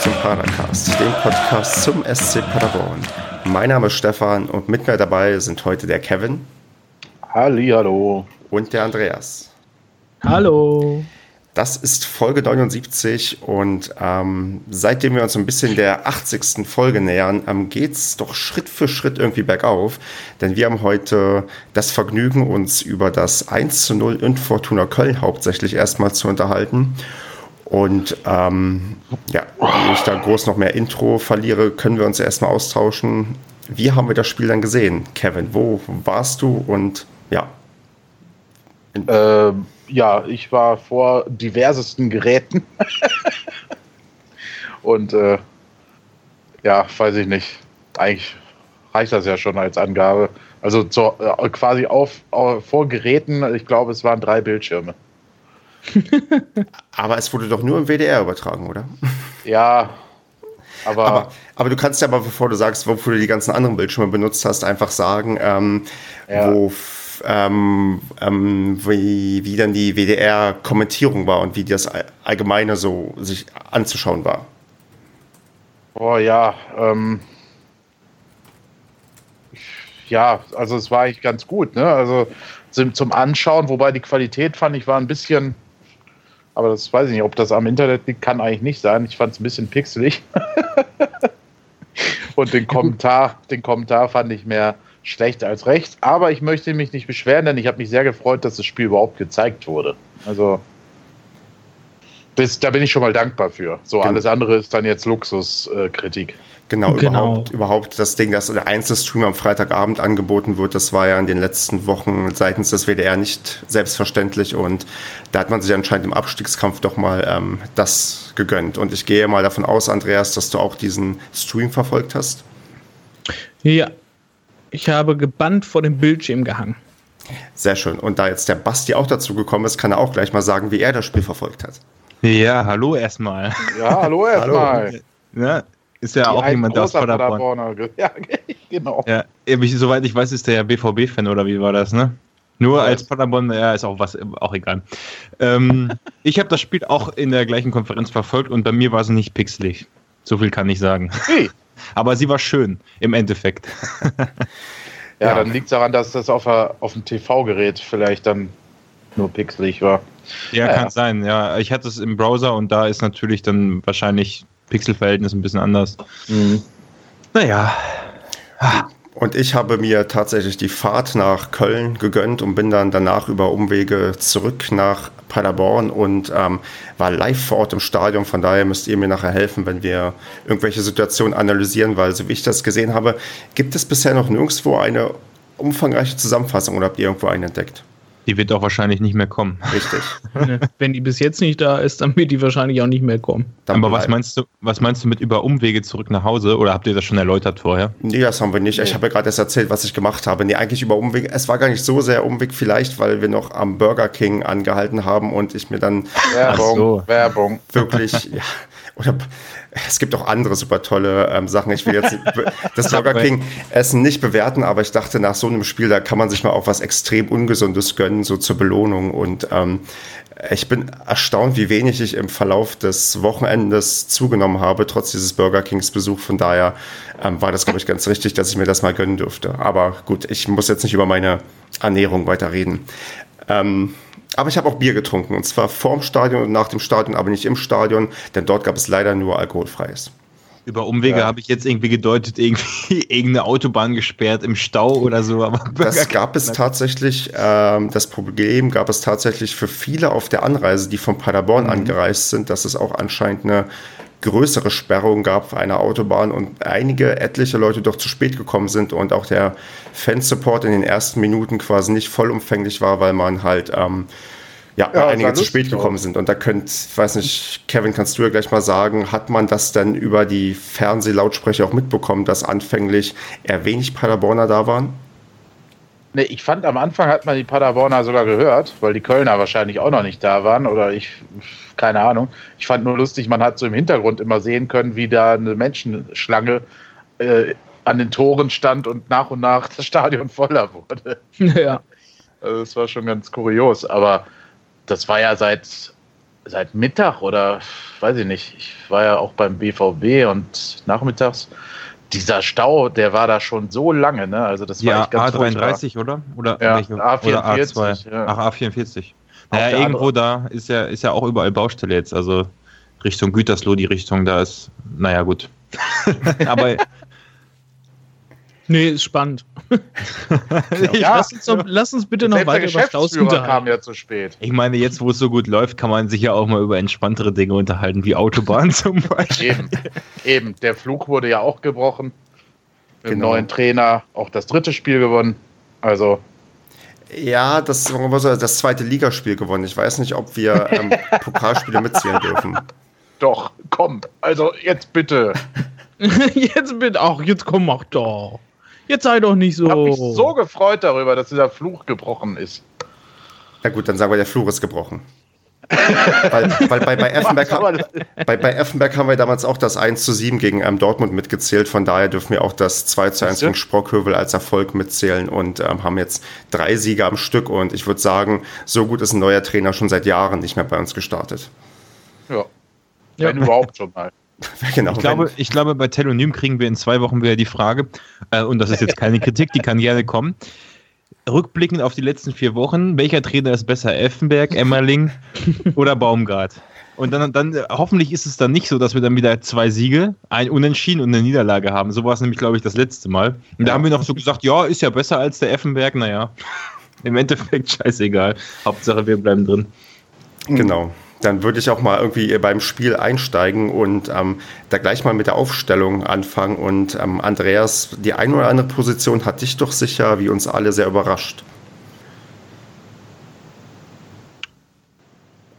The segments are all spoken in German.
zum Padercast, dem Podcast zum SC Paderborn. Mein Name ist Stefan und mit mir dabei sind heute der Kevin. Hallo. Und der Andreas. Hallo. Das ist Folge 79 und ähm, seitdem wir uns ein bisschen der 80. Folge nähern, ähm, geht es doch Schritt für Schritt irgendwie bergauf. Denn wir haben heute das Vergnügen, uns über das 1 zu 0 in Fortuna Köln hauptsächlich erstmal zu unterhalten. Und ähm, ja, wenn ich da groß noch mehr Intro verliere, können wir uns erstmal austauschen. Wie haben wir das Spiel dann gesehen, Kevin? Wo warst du und ja? Ähm, ja, ich war vor diversesten Geräten. und äh, ja, weiß ich nicht. Eigentlich reicht das ja schon als Angabe. Also zur, äh, quasi auf, auf, vor Geräten, ich glaube, es waren drei Bildschirme. aber es wurde doch nur im WDR übertragen, oder? Ja, aber, aber, aber, du kannst ja aber, bevor du sagst, wofür du die ganzen anderen Bildschirme benutzt hast, einfach sagen, ähm, ja. wo, ähm, ähm, wie, wie dann die WDR-Kommentierung war und wie das Allgemeine so sich anzuschauen war. Oh ja, ähm, ja, also es war eigentlich ganz gut, ne? Also zum Anschauen, wobei die Qualität fand ich war ein bisschen aber das weiß ich nicht, ob das am Internet liegt, kann eigentlich nicht sein. Ich fand es ein bisschen pixelig. Und den Kommentar, den Kommentar fand ich mehr schlecht als recht. Aber ich möchte mich nicht beschweren, denn ich habe mich sehr gefreut, dass das Spiel überhaupt gezeigt wurde. Also das, da bin ich schon mal dankbar für. So, genau. alles andere ist dann jetzt Luxuskritik. Äh, genau, genau, Überhaupt, überhaupt das Ding, dass der Einzelstream am Freitagabend angeboten wird, das war ja in den letzten Wochen seitens des WDR nicht selbstverständlich und da hat man sich anscheinend im Abstiegskampf doch mal ähm, das gegönnt. Und ich gehe mal davon aus, Andreas, dass du auch diesen Stream verfolgt hast. Ja, ich habe gebannt vor dem Bildschirm gehangen. Sehr schön. Und da jetzt der Basti auch dazu gekommen ist, kann er auch gleich mal sagen, wie er das Spiel verfolgt hat. Ja, hallo erstmal. Ja, hallo erstmal. ja, ist ja Die auch jemand aus Paderborn. Ja, genau. Ja, soweit ich weiß, ist der ja BVB-Fan oder wie war das, ne? Nur ja, als Paderborn, ja, ist auch was, auch egal. Ähm, ich habe das Spiel auch in der gleichen Konferenz verfolgt und bei mir war sie nicht pixelig. So viel kann ich sagen. Hey. Aber sie war schön, im Endeffekt. ja, ja, dann liegt es daran, dass das auf, auf dem TV-Gerät vielleicht dann nur pixelig war. Ja, ja, kann sein, ja. Ich hatte es im Browser und da ist natürlich dann wahrscheinlich Pixelverhältnis ein bisschen anders. Mhm. Naja. Und ich habe mir tatsächlich die Fahrt nach Köln gegönnt und bin dann danach über Umwege zurück nach Paderborn und ähm, war live vor Ort im Stadion. Von daher müsst ihr mir nachher helfen, wenn wir irgendwelche Situationen analysieren, weil so wie ich das gesehen habe, gibt es bisher noch nirgendwo eine umfangreiche Zusammenfassung oder habt ihr irgendwo einen entdeckt? Die wird auch wahrscheinlich nicht mehr kommen. Richtig. Wenn die bis jetzt nicht da ist, dann wird die wahrscheinlich auch nicht mehr kommen. Dann Aber was meinst du, was meinst du mit über Umwege zurück nach Hause? Oder habt ihr das schon erläutert vorher? Nee, das haben wir nicht. Ich habe ja gerade erst erzählt, was ich gemacht habe. Nee, eigentlich über Umwege. Es war gar nicht so sehr Umweg, vielleicht, weil wir noch am Burger King angehalten haben und ich mir dann Werbung, so. Werbung. wirklich, ja, oder es gibt auch andere super tolle ähm, Sachen. Ich will jetzt das Burger King Essen nicht bewerten, aber ich dachte, nach so einem Spiel, da kann man sich mal auch was extrem Ungesundes gönnen, so zur Belohnung. Und ähm, ich bin erstaunt, wie wenig ich im Verlauf des Wochenendes zugenommen habe, trotz dieses Burger Kings Besuch. Von daher ähm, war das, glaube ich, ganz richtig, dass ich mir das mal gönnen dürfte. Aber gut, ich muss jetzt nicht über meine Ernährung weiter reden. Ähm, aber ich habe auch Bier getrunken und zwar vorm Stadion und nach dem Stadion, aber nicht im Stadion, denn dort gab es leider nur alkoholfreies. Über Umwege ja. habe ich jetzt irgendwie gedeutet, irgendwie irgendeine Autobahn gesperrt im Stau oder so. Aber das gab es tatsächlich, ähm, das Problem gab es tatsächlich für viele auf der Anreise, die von Paderborn mhm. angereist sind, dass es auch anscheinend eine größere Sperrung gab für eine Autobahn und einige, etliche Leute doch zu spät gekommen sind und auch der Fansupport in den ersten Minuten quasi nicht vollumfänglich war, weil man halt ähm, ja, ja einige zu spät gekommen sind. Und da könnt, ich weiß nicht, Kevin, kannst du ja gleich mal sagen, hat man das denn über die Fernsehlautsprecher auch mitbekommen, dass anfänglich eher wenig Paderborner da waren? Nee, ich fand am Anfang hat man die Paderborner sogar gehört, weil die Kölner wahrscheinlich auch noch nicht da waren oder ich, keine Ahnung. Ich fand nur lustig, man hat so im Hintergrund immer sehen können, wie da eine Menschenschlange äh, an den Toren stand und nach und nach das Stadion voller wurde. Ja. Also das war schon ganz kurios, aber das war ja seit seit Mittag oder weiß ich nicht. Ich war ja auch beim BVB und nachmittags. Dieser Stau, der war da schon so lange, ne? Also das war Ja, echt ganz A33, oder? Oder, Ja, welche? A44, oder A2. ja. Ach, A44. Auf Naja, irgendwo da ist ja, ist ja auch überall Baustelle jetzt. Also Richtung Gütersloh, die Richtung, da ist, naja, gut. Aber Nee, ist spannend. Ja. lass, uns doch, lass uns bitte noch weiter über Staus Geschäftsführer kam unterhalten. ja zu spät. ich meine, jetzt, wo es so gut läuft, kann man sich ja auch mal über entspanntere Dinge unterhalten, wie Autobahn zum Beispiel. Eben, eben. Der Flug wurde ja auch gebrochen. Mit dem Genau. neuen Trainer auch das dritte Spiel gewonnen. Also, Ja, das das zweite Ligaspiel gewonnen. Ich weiß nicht, ob wir ähm, Pokalspiele mitzählen dürfen. doch, komm. Also, jetzt bitte. jetzt bitte, ach, jetzt komm, mach doch. Jetzt sei doch nicht so. Ich habe mich so gefreut darüber, dass dieser Fluch gebrochen ist. Na gut, dann sagen wir, der Fluch ist gebrochen. weil, weil bei, bei, Effenberg, Aber ha- das- bei, bei Effenberg haben wir damals auch das 1 zu 7 gegen ähm, Dortmund mitgezählt. Von daher dürfen wir auch das 2 zu 1 Siehste? gegen Sprockhövel als Erfolg mitzählen und ähm, haben jetzt drei Siege am Stück. Und ich würde sagen, so gut ist ein neuer Trainer schon seit Jahren nicht mehr bei uns gestartet. Ja. Ja. Wenn überhaupt schon mal. genau, Ich glaube, ich glaube, bei Telonym kriegen wir in zwei Wochen wieder die Frage, äh, und das ist jetzt keine Kritik, die kann gerne kommen. Rückblickend auf die letzten vier Wochen, welcher Trainer ist besser? Effenberg, Emmerling oder Baumgart? Und dann, dann hoffentlich ist es dann nicht so, dass wir dann wieder zwei Siege, ein Unentschieden und eine Niederlage haben. So war es nämlich, glaube ich, das letzte Mal. Und da Ja. haben wir noch so gesagt, ja, ist ja besser als der Effenberg. Naja, im Endeffekt scheißegal. Hauptsache, wir bleiben drin. Genau. Dann würde ich auch mal irgendwie beim Spiel einsteigen und ähm, da gleich mal mit der Aufstellung anfangen. Und ähm, Andreas, die eine oder andere Position hat dich doch sicher, wie uns alle, sehr überrascht.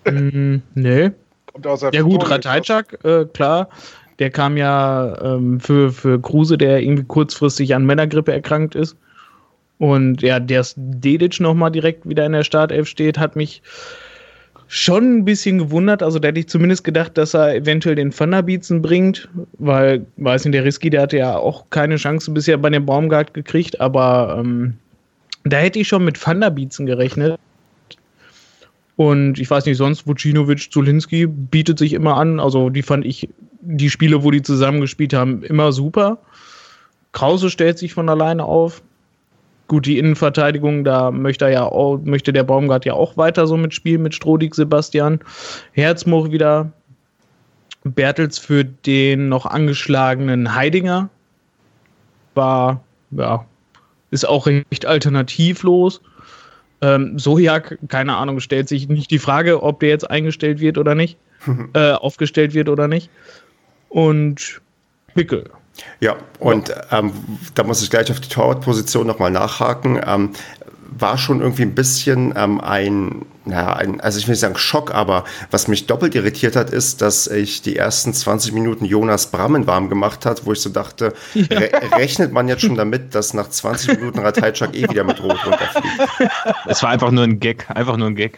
Mm, nee. Kommt aus der Ja gut. Ratajczak, äh, klar. Der kam ja ähm, für, für Kruse, der irgendwie kurzfristig an Männergrippe erkrankt ist. Und ja, der Dedic nochmal direkt wieder in der Startelf steht, hat mich schon ein bisschen gewundert. Also da hätte ich zumindest gedacht, dass er eventuell den Thunderbietzen bringt, weil, weiß nicht, der Risky, der hatte ja auch keine Chance bisher bei dem Baumgart gekriegt, aber ähm, da hätte ich schon mit Thunderbietzen gerechnet. Und ich weiß nicht, sonst Vucinovic, Zulinski bietet sich immer an. Also die fand ich, die Spiele, wo die zusammengespielt haben, immer super. Krause stellt sich von alleine auf. Gut, die Innenverteidigung, da möchte er ja auch, möchte der Baumgart ja auch weiter so mitspielen mit Strodig, Sebastian. Herzmuch wieder. Bertels für den noch angeschlagenen Heidinger. War, ja, ist auch recht alternativlos. Ähm, Sojak, keine Ahnung, stellt sich nicht die Frage, ob der jetzt eingestellt wird oder nicht, äh, aufgestellt wird oder nicht. Und Pickel. Ja, und ähm, da muss ich gleich auf die Torwartposition nochmal nachhaken. Ähm, war schon irgendwie ein bisschen ähm, ein, naja, ein, also ich will nicht sagen Schock, aber was mich doppelt irritiert hat, ist, dass ich die ersten 20 Minuten Jonas Brammen warm gemacht hat, wo ich so dachte, re rechnet man jetzt schon damit, dass nach 20 Minuten Ratajczak eh wieder mit Rot runterfliegt? Es war einfach nur ein Gag, einfach nur ein Gag.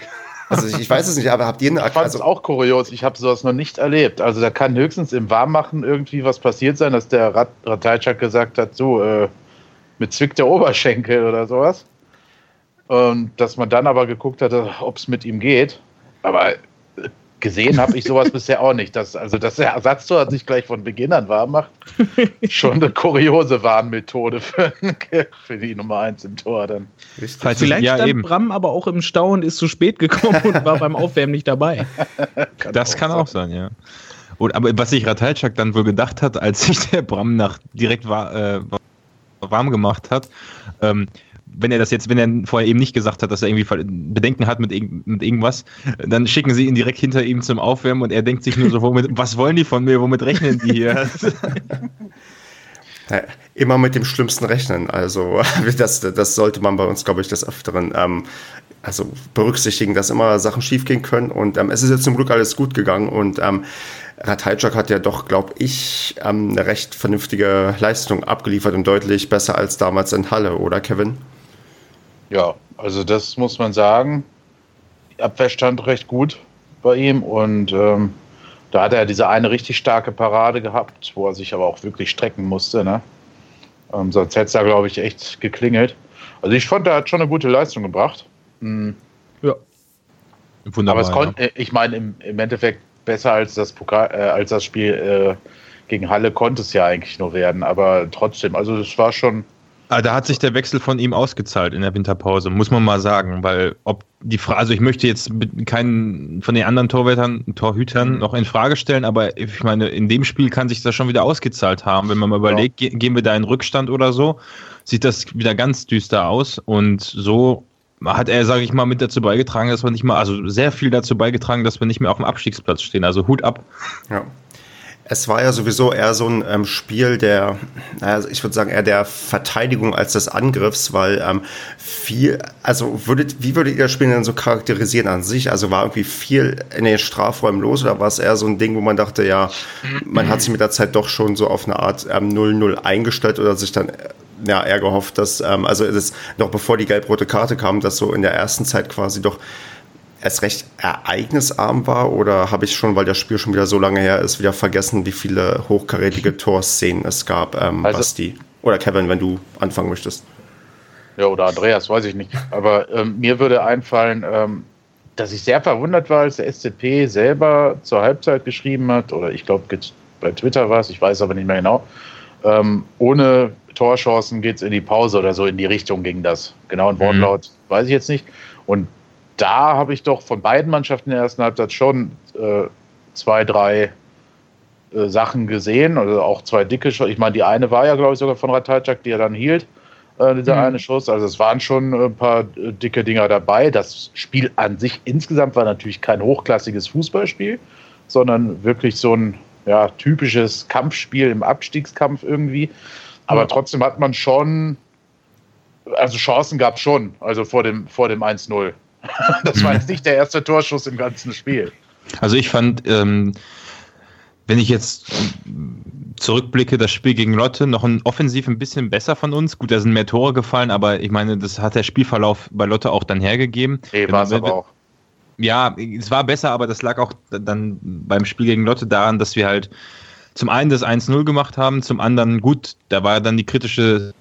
Also ich, ich weiß es nicht, aber habt ihr eine Ich fand es also, auch kurios. Ich habe sowas noch nicht erlebt. Also da kann höchstens im Warmmachen irgendwie was passiert sein, dass der Rat Ratajczak gesagt hat, so, äh, mit zwickt der Oberschenkel oder sowas. Und dass man dann aber geguckt hat, ob es mit ihm geht. Aber gesehen habe ich sowas bisher auch nicht. Dass, also, dass der Ersatztor sich gleich von Beginn an warm macht, schon eine kuriose Warnmethode für, für die Nummer 1 im Tor dann. richtig? Vielleicht ja, stand eben. Bram aber auch im Stau und ist zu spät gekommen und war beim Aufwärmen nicht dabei. Das kann auch sein, ja. Und, aber was sich Ratajczak dann wohl gedacht hat, als sich der Bram nach direkt war, äh, warm gemacht hat, ähm, wenn er das jetzt, wenn er vorher eben nicht gesagt hat, dass er irgendwie Bedenken hat mit, irgend- mit irgendwas, dann schicken sie ihn direkt hinter ihm zum Aufwärmen und er denkt sich nur so, womit, was wollen die von mir, womit rechnen die hier? Ja, immer mit dem Schlimmsten rechnen. Also das, das sollte man bei uns, glaube ich, des Öfteren ähm, also berücksichtigen, dass immer Sachen schiefgehen können. Und ähm, es ist jetzt zum Glück alles gut gegangen. Und ähm, Ratajczak hat ja doch, glaube ich, ähm, eine recht vernünftige Leistung abgeliefert und deutlich besser als damals in Halle, oder Kevin? Ja, also das muss man sagen. Die Abwehr stand recht gut bei ihm und ähm, da hat er diese eine richtig starke Parade gehabt, wo er sich aber auch wirklich strecken musste. Ne? Ähm, sonst hätte es da, glaube ich, echt geklingelt. Also ich fand, er hat schon eine gute Leistung gebracht. Mhm. Ja. Wunderbar. Aber es konnte, ich meine, im, im Endeffekt besser als das Pokal, äh, als das Spiel äh, gegen Halle konnte es ja eigentlich nur werden, aber trotzdem, also es war schon. Ah, da hat sich der Wechsel von ihm ausgezahlt in der Winterpause, muss man mal sagen, weil ob die Frage, also ich möchte jetzt keinen von den anderen Torhütern, Torhütern mhm. noch in Frage stellen, aber ich meine, in dem Spiel kann sich das schon wieder ausgezahlt haben. Wenn man mal überlegt, ja. gehen wir da in Rückstand oder so, sieht das wieder ganz düster aus und so hat er, sage ich mal, mit dazu beigetragen, dass wir nicht mal, also sehr viel dazu beigetragen, dass wir nicht mehr auf dem Abstiegsplatz stehen. Also Hut ab. Ja. Es war ja sowieso eher so ein ähm, Spiel der, also ich würde sagen, eher der Verteidigung als des Angriffs, weil ähm, viel, also würdet, wie würdet ihr das Spiel denn so charakterisieren an sich? Also war irgendwie viel in den Strafräumen los oder war es eher so ein Ding, wo man dachte, ja, man hat sich mit der Zeit doch schon so auf eine Art ähm, 0-0 eingestellt oder sich dann ja, eher gehofft, dass, ähm, also es ist noch bevor die gelb-rote Karte kam, dass so in der ersten Zeit quasi doch es recht ereignisarm war oder habe ich schon, weil das Spiel schon wieder so lange her ist, wieder vergessen, wie viele hochkarätige Torszenen es gab, ähm, also, Basti? Oder Kevin, wenn du anfangen möchtest. Ja, oder Andreas, weiß ich nicht. Aber ähm, mir würde einfallen, ähm, dass ich sehr verwundert war, als der SCP selber zur Halbzeit geschrieben hat, oder ich glaube, bei Twitter war es, ich weiß aber nicht mehr genau, ähm, ohne Torchancen geht es in die Pause oder so in die Richtung ging das. Genau ein Wortlaut mhm. weiß ich jetzt nicht. Und da habe ich doch von beiden Mannschaften in der ersten Halbzeit schon äh, zwei, drei äh, Sachen gesehen, also auch zwei dicke Schuss. Ich meine, die eine war ja, glaube ich, sogar von Ratajczak, die er dann hielt, äh, dieser mhm. eine Schuss. Also es waren schon ein paar äh, dicke Dinger dabei. Das Spiel an sich insgesamt war natürlich kein hochklassiges Fußballspiel, sondern wirklich so ein ja, typisches Kampfspiel im Abstiegskampf irgendwie. Aber mhm. trotzdem hat man schon, also Chancen gab es schon, also vor dem, vor dem 1-0. das war jetzt nicht der erste Torschuss im ganzen Spiel. Also ich fand, ähm, wenn ich jetzt zurückblicke, das Spiel gegen Lotte noch ein offensiv ein bisschen besser von uns. Gut, da sind mehr Tore gefallen, aber ich meine, das hat der Spielverlauf bei Lotte auch dann hergegeben. Nee, war es aber auch. Ja, es war besser, aber das lag auch dann beim Spiel gegen Lotte daran, dass wir halt zum einen das 1-0 gemacht haben, zum anderen, gut, da war dann die kritische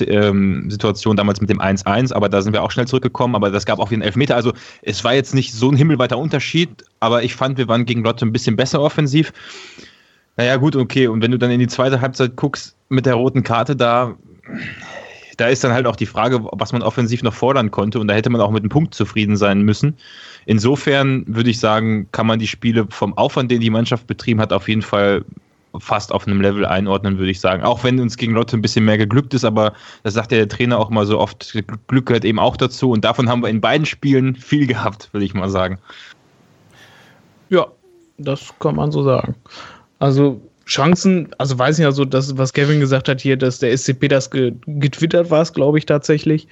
ähm, Situation damals mit dem 1-1, aber da sind wir auch schnell zurückgekommen, aber das gab auch wieder einen Elfmeter. Also es war jetzt nicht so ein himmelweiter Unterschied, aber ich fand, wir waren gegen Lotte ein bisschen besser offensiv. Naja, gut, okay. Und wenn du dann in die zweite Halbzeit guckst mit der roten Karte da, da ist dann halt auch die Frage, was man offensiv noch fordern konnte. Und da hätte man auch mit einem Punkt zufrieden sein müssen. Insofern würde ich sagen, kann man die Spiele vom Aufwand, den die Mannschaft betrieben hat, auf jeden Fall fast auf einem Level einordnen, würde ich sagen. Auch wenn uns gegen Lotte ein bisschen mehr geglückt ist, aber das sagt ja der Trainer auch mal so oft, Glück gehört eben auch dazu und davon haben wir in beiden Spielen viel gehabt, würde ich mal sagen. Ja, das kann man so sagen. Also Chancen, also weiß ich ja so, das, was Kevin gesagt hat hier, dass der SCP das getwittert war, glaube ich tatsächlich.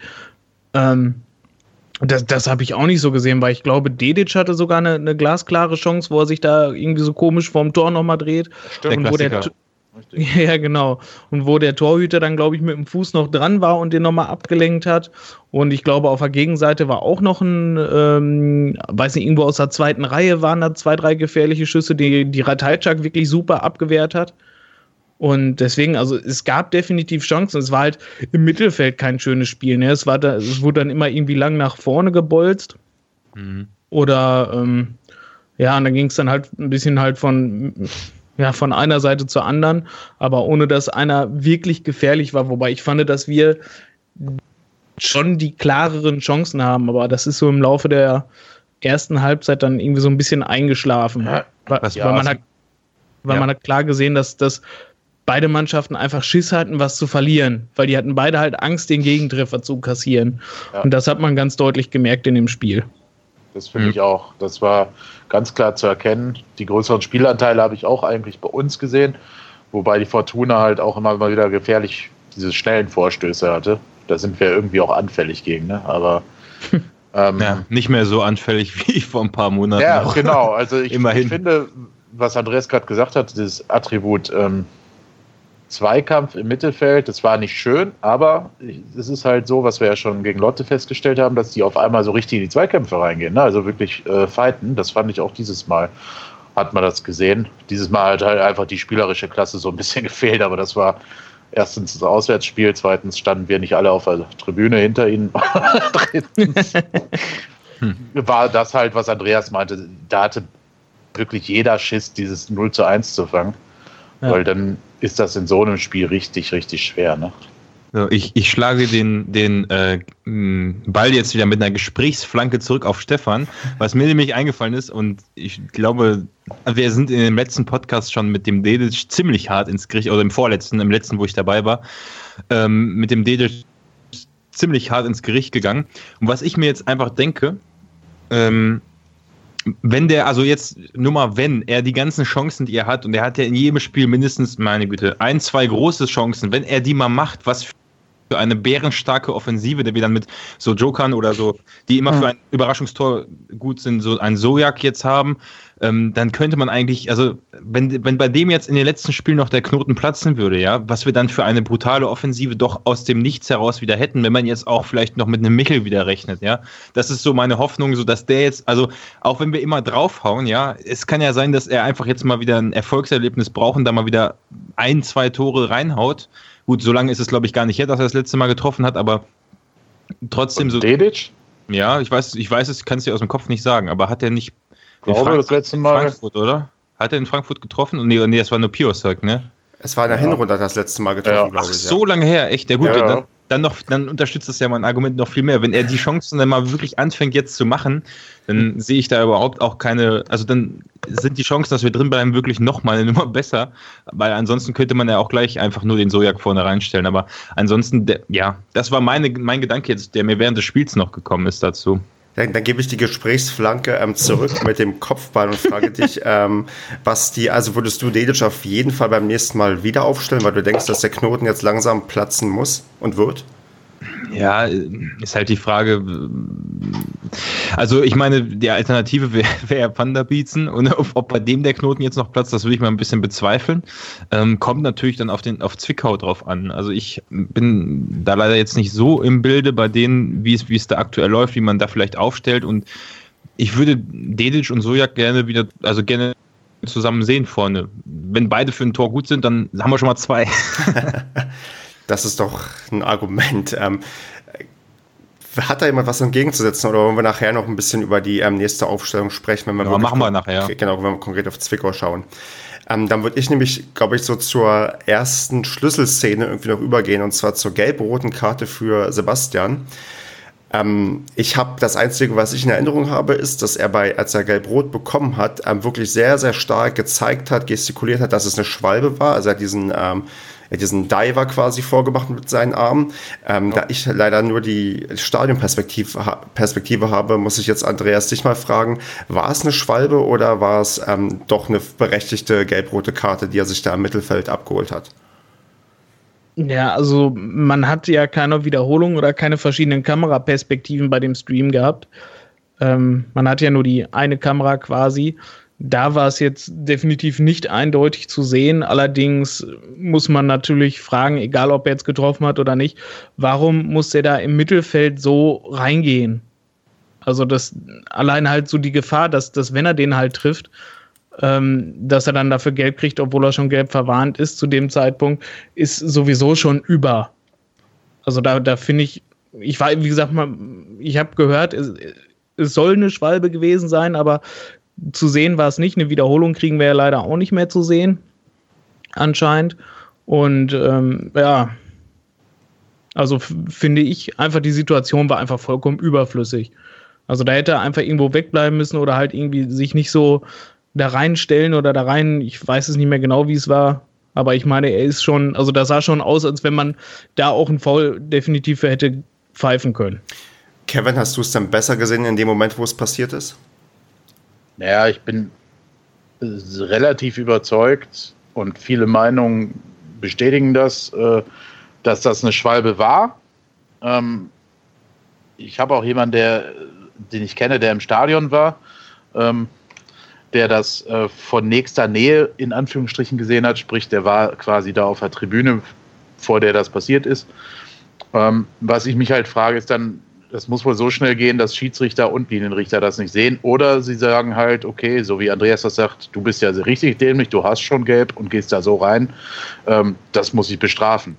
Ähm, das, das habe ich auch nicht so gesehen, weil ich glaube, Dedic hatte sogar eine, eine, glasklare Chance, wo er sich da irgendwie so komisch vorm Tor nochmal dreht. Stimmt, und wo der, ja, genau. Und wo der Torhüter dann, glaube ich, mit dem Fuß noch dran war und den nochmal abgelenkt hat. Und ich glaube, auf der Gegenseite war auch noch ein, ähm, weiß nicht, irgendwo aus der zweiten Reihe waren da zwei, drei gefährliche Schüsse, die, die Ratajczak wirklich super abgewehrt hat. Und deswegen, also es gab definitiv Chancen. Es war halt im Mittelfeld kein schönes Spiel. Ne? Es, war da, es wurde dann immer irgendwie lang nach vorne gebolzt. Mhm. Oder ähm, ja, und dann ging es dann halt ein bisschen halt von, ja, von einer Seite zur anderen, aber ohne dass einer wirklich gefährlich war. Wobei ich fand, dass wir schon die klareren Chancen haben, aber das ist so im Laufe der ersten Halbzeit dann irgendwie so ein bisschen eingeschlafen. Ja, weil, ja, weil, man hat, weil ja. man hat klar gesehen, dass das beide Mannschaften einfach Schiss hatten, was zu verlieren, weil die hatten beide halt Angst, den Gegentreffer zu kassieren. Ja. Und das hat man ganz deutlich gemerkt in dem Spiel. Das finde mhm. ich auch. Das war ganz klar zu erkennen. Die größeren Spielanteile habe ich auch eigentlich bei uns gesehen, wobei die Fortuna halt auch immer mal wieder gefährlich diese schnellen Vorstöße hatte. Da sind wir irgendwie auch anfällig gegen, ne? Aber ähm, ja, nicht mehr so anfällig wie vor ein paar Monaten. Ja, auch. genau. Also ich, ich finde, was Andreas gerade gesagt hat, dieses Attribut ähm, Zweikampf im Mittelfeld. Das war nicht schön, aber es ist halt so, was wir ja schon gegen Lotte festgestellt haben, dass die auf einmal so richtig in die Zweikämpfe reingehen. Ne? Also wirklich äh, fighten. Das fand ich auch dieses Mal. Hat man das gesehen. Dieses Mal hat halt einfach die spielerische Klasse so ein bisschen gefehlt, aber das war erstens das Auswärtsspiel, zweitens standen wir nicht alle auf der Tribüne hinter ihnen. hm. war das halt, was Andreas meinte. Da hatte wirklich jeder Schiss, dieses 0 zu 1 zu fangen. Ja. Weil dann ist das in so einem Spiel richtig, richtig schwer. Ne? Ich, ich schlage den, den äh, Ball jetzt wieder mit einer Gesprächsflanke zurück auf Stefan, was mir nämlich eingefallen ist und ich glaube, wir sind in dem letzten Podcast schon mit dem Dedic ziemlich hart ins Gericht, oder im vorletzten, im letzten, wo ich dabei war, ähm, mit dem Dedic ziemlich hart ins Gericht gegangen. Und was ich mir jetzt einfach denke, ähm, wenn der, also jetzt nur mal, wenn er die ganzen Chancen, die er hat, und er hat ja in jedem Spiel mindestens, meine Güte, ein, zwei große Chancen, wenn er die mal macht, was für eine bärenstarke Offensive, der wir dann mit so Jokern oder so, die immer für ein Überraschungstor gut sind, so ein Sojak jetzt haben, ähm, dann könnte man eigentlich, also wenn, wenn bei dem jetzt in den letzten Spielen noch der Knoten platzen würde, ja, was wir dann für eine brutale Offensive doch aus dem Nichts heraus wieder hätten, wenn man jetzt auch vielleicht noch mit einem Michel wieder rechnet, ja. Das ist so meine Hoffnung, so dass der jetzt, also auch wenn wir immer draufhauen, ja, es kann ja sein, dass er einfach jetzt mal wieder ein Erfolgserlebnis braucht und da mal wieder ein, zwei Tore reinhaut. Gut, so lange ist es, glaube ich, gar nicht her, dass er das letzte Mal getroffen hat, aber trotzdem und so. Dedic? Ja, ich weiß, ich weiß es, kann es dir aus dem Kopf nicht sagen, aber hat er nicht glaube, das letzte Mal. Frankfurt, oder? Hat er in Frankfurt getroffen? Nee, nee das war nur Piosak, ne? Es war in der ja. Hinrunde das letzte Mal getroffen, ja. glaube ich. Ach, so lange her, echt. Ja, gut. Ja. Dann, dann, noch, dann unterstützt das ja mein Argument noch viel mehr. Wenn er die Chancen dann mal wirklich anfängt jetzt zu machen, dann sehe ich da überhaupt auch keine, also dann sind die Chancen, dass wir drin bleiben, wirklich noch mal eine Nummer besser, weil ansonsten könnte man ja auch gleich einfach nur den Sojak vorne reinstellen. Aber ansonsten, der, ja, das war meine, mein Gedanke jetzt, der mir während des Spiels noch gekommen ist dazu. Dann, dann gebe ich die Gesprächsflanke ähm, zurück mit dem Kopfball und frage dich, ähm, was die, also würdest du Dedic auf jeden Fall beim nächsten Mal wieder aufstellen, weil du denkst, dass der Knoten jetzt langsam platzen muss und wird? Ja, ist halt die Frage. Also, ich meine, die Alternative wäre wär Van der Bietzen und ob, ob, bei dem der Knoten jetzt noch platzt, das würde ich mal ein bisschen bezweifeln. Ähm, kommt natürlich dann auf, den, auf Zwickau drauf an. Also, ich bin da leider jetzt nicht so im Bilde bei denen, wie es, wie es da aktuell läuft, wie man da vielleicht aufstellt. Und ich würde Dedic und Sojak gerne wieder, also gerne zusammen sehen vorne. Wenn beide für ein Tor gut sind, dann haben wir schon mal zwei. Das ist doch ein Argument. Ähm, hat da jemand was entgegenzusetzen oder wollen wir nachher noch ein bisschen über die ähm, nächste Aufstellung sprechen, wenn wir ja, machen wir nachher. Genau, wenn wir konkret auf Zwickau schauen. Ähm, dann würde ich nämlich, glaube ich, so zur ersten Schlüsselszene irgendwie noch übergehen und zwar zur gelb-roten Karte für Sebastian. Ähm, ich habe das Einzige, was ich in Erinnerung habe, ist, dass er bei, als er gelb-rot bekommen hat, ähm, wirklich sehr, sehr stark gezeigt hat, gestikuliert hat, dass es eine Schwalbe war. Also er hat diesen er diesen Diver quasi vorgemacht mit seinen Armen. Ähm, ja. Da ich leider nur die Stadionperspektive Perspektive habe, muss ich jetzt Andreas dich mal fragen, war es eine Schwalbe oder war es ähm, doch eine berechtigte gelb-rote Karte, die er sich da im Mittelfeld abgeholt hat? Ja, also man hat ja keine Wiederholung oder keine verschiedenen Kameraperspektiven bei dem Stream gehabt. Ähm, man hat ja nur die eine Kamera quasi da war es jetzt definitiv nicht eindeutig zu sehen. Allerdings muss man natürlich fragen, egal ob er jetzt getroffen hat oder nicht, warum muss er da im Mittelfeld so reingehen? Also das allein halt so die Gefahr, dass, dass wenn er den halt trifft, ähm, dass er dann dafür Geld kriegt, obwohl er schon gelb verwarnt ist zu dem Zeitpunkt, ist sowieso schon über. Also da, da finde ich, ich war, wie gesagt, mal, ich habe gehört, es, es soll eine Schwalbe gewesen sein, aber zu sehen war es nicht. Eine Wiederholung kriegen wir ja leider auch nicht mehr zu sehen, anscheinend. Und ähm, ja, also finde ich einfach, die Situation war einfach vollkommen überflüssig. Also da hätte er einfach irgendwo wegbleiben müssen oder halt irgendwie sich nicht so da reinstellen oder da rein, ich weiß es nicht mehr genau, wie es war, aber ich meine, er ist schon, also das sah schon aus, als wenn man da auch einen Foul definitiv hätte pfeifen können. Kevin, hast du es dann besser gesehen in dem Moment, wo es passiert ist? Naja, ich bin relativ überzeugt und viele Meinungen bestätigen das, äh, dass das eine Schwalbe war. Ähm, ich habe auch jemanden, der, den ich kenne, der im Stadion war, ähm, der das äh, von nächster Nähe in Anführungsstrichen gesehen hat, sprich, der war quasi da auf der Tribüne, vor der das passiert ist. Ähm, was ich mich halt frage, ist dann, das muss wohl so schnell gehen, dass Schiedsrichter und Linienrichter das nicht sehen. Oder sie sagen halt, okay, so wie Andreas das sagt, du bist ja richtig dämlich, du hast schon gelb und gehst da so rein. Ähm, das muss ich bestrafen.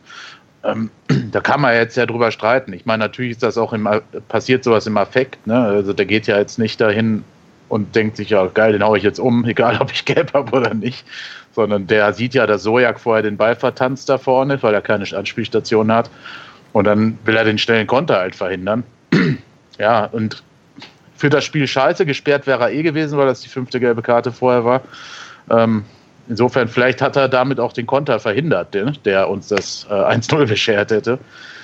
ähm, da kann man jetzt ja drüber streiten. Ich meine, natürlich ist das auch im, passiert sowas im Affekt. Ne? Also der geht ja jetzt nicht dahin und denkt sich, ja geil, den haue ich jetzt um, egal ob ich gelb habe oder nicht. Sondern der sieht ja, dass Sojak vorher den Ball vertanzt da vorne, weil er keine Anspielstation hat. Und dann will er den schnellen Konter halt verhindern. ja, und für das Spiel scheiße, gesperrt wäre er eh gewesen, weil das die fünfte gelbe Karte vorher war. Ähm, insofern, vielleicht hat er damit auch den Konter verhindert, der, der uns das äh, 1-0 beschert hätte.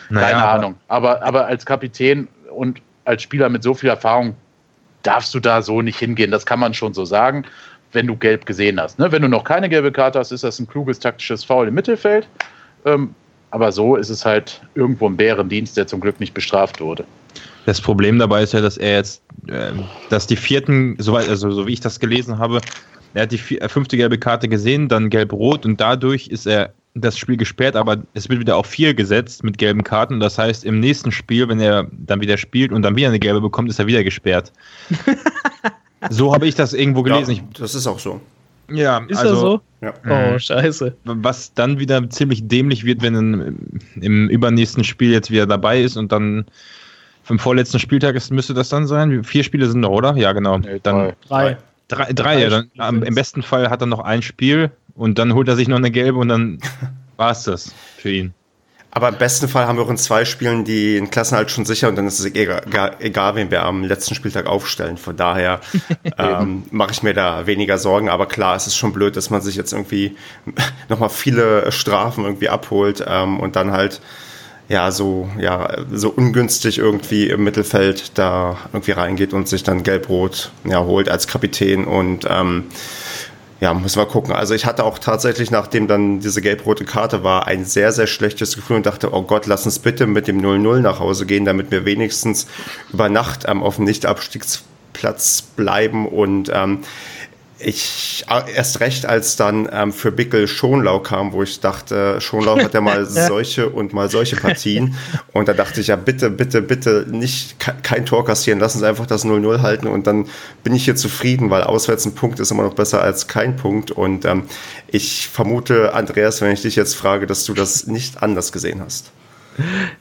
Keine naja, Ahnung. Aber, aber als Kapitän und als Spieler mit so viel Erfahrung darfst du da so nicht hingehen. Das kann man schon so sagen, wenn du gelb gesehen hast. Ne? Wenn du noch keine gelbe Karte hast, ist das ein kluges taktisches Foul im Mittelfeld. Ähm, aber so ist es halt irgendwo ein Bärendienst, der zum Glück nicht bestraft wurde. Das Problem dabei ist ja, dass er jetzt, äh, dass die vierten, soweit, also so wie ich das gelesen habe, er hat die vier, äh, fünfte gelbe Karte gesehen, dann gelb-rot und dadurch ist er das Spiel gesperrt, aber es wird wieder auf vier gesetzt mit gelben Karten. Das heißt, im nächsten Spiel, wenn er dann wieder spielt und dann wieder eine gelbe bekommt, ist er wieder gesperrt. so habe ich das irgendwo gelesen. Ja, das ist auch so. Ja, ist also, das so? Ja. Oh, scheiße. Was dann wieder ziemlich dämlich wird, wenn er im übernächsten Spiel jetzt wieder dabei ist und dann vom vorletzten Spieltag ist, müsste das dann sein. Vier Spiele sind noch, oder? Ja, genau. Nee, dann drei. Drei, drei, drei ja. Dann, Im besten Fall hat er noch ein Spiel und dann holt er sich noch eine gelbe und dann war es das für ihn. Aber im besten Fall haben wir auch in zwei Spielen die in Klassen halt schon sicher und dann ist es egal, egal wen wir am letzten Spieltag aufstellen. Von daher ähm, mache ich mir da weniger Sorgen. Aber klar, es ist schon blöd, dass man sich jetzt irgendwie nochmal viele Strafen irgendwie abholt ähm, und dann halt ja so ja so ungünstig irgendwie im Mittelfeld da irgendwie reingeht und sich dann gelb-rot ja, holt als Kapitän und ähm, ja, müssen wir gucken. Also ich hatte auch tatsächlich, nachdem dann diese gelb-rote Karte war, ein sehr, sehr schlechtes Gefühl und dachte, oh Gott, lass uns bitte mit dem 0-0 nach Hause gehen, damit wir wenigstens über Nacht ähm, auf dem Nicht-Abstiegsplatz bleiben. Und ähm, ich erst recht, als dann ähm, für Bickel Schonlau kam, wo ich dachte, Schonlau hat ja mal solche und mal solche Partien. Und da dachte ich ja, bitte, bitte, bitte nicht kein Tor kassieren, lass uns einfach das 0-0 halten und dann bin ich hier zufrieden, weil auswärts ein Punkt ist immer noch besser als kein Punkt. Und ähm, ich vermute, Andreas, wenn ich dich jetzt frage, dass du das nicht anders gesehen hast.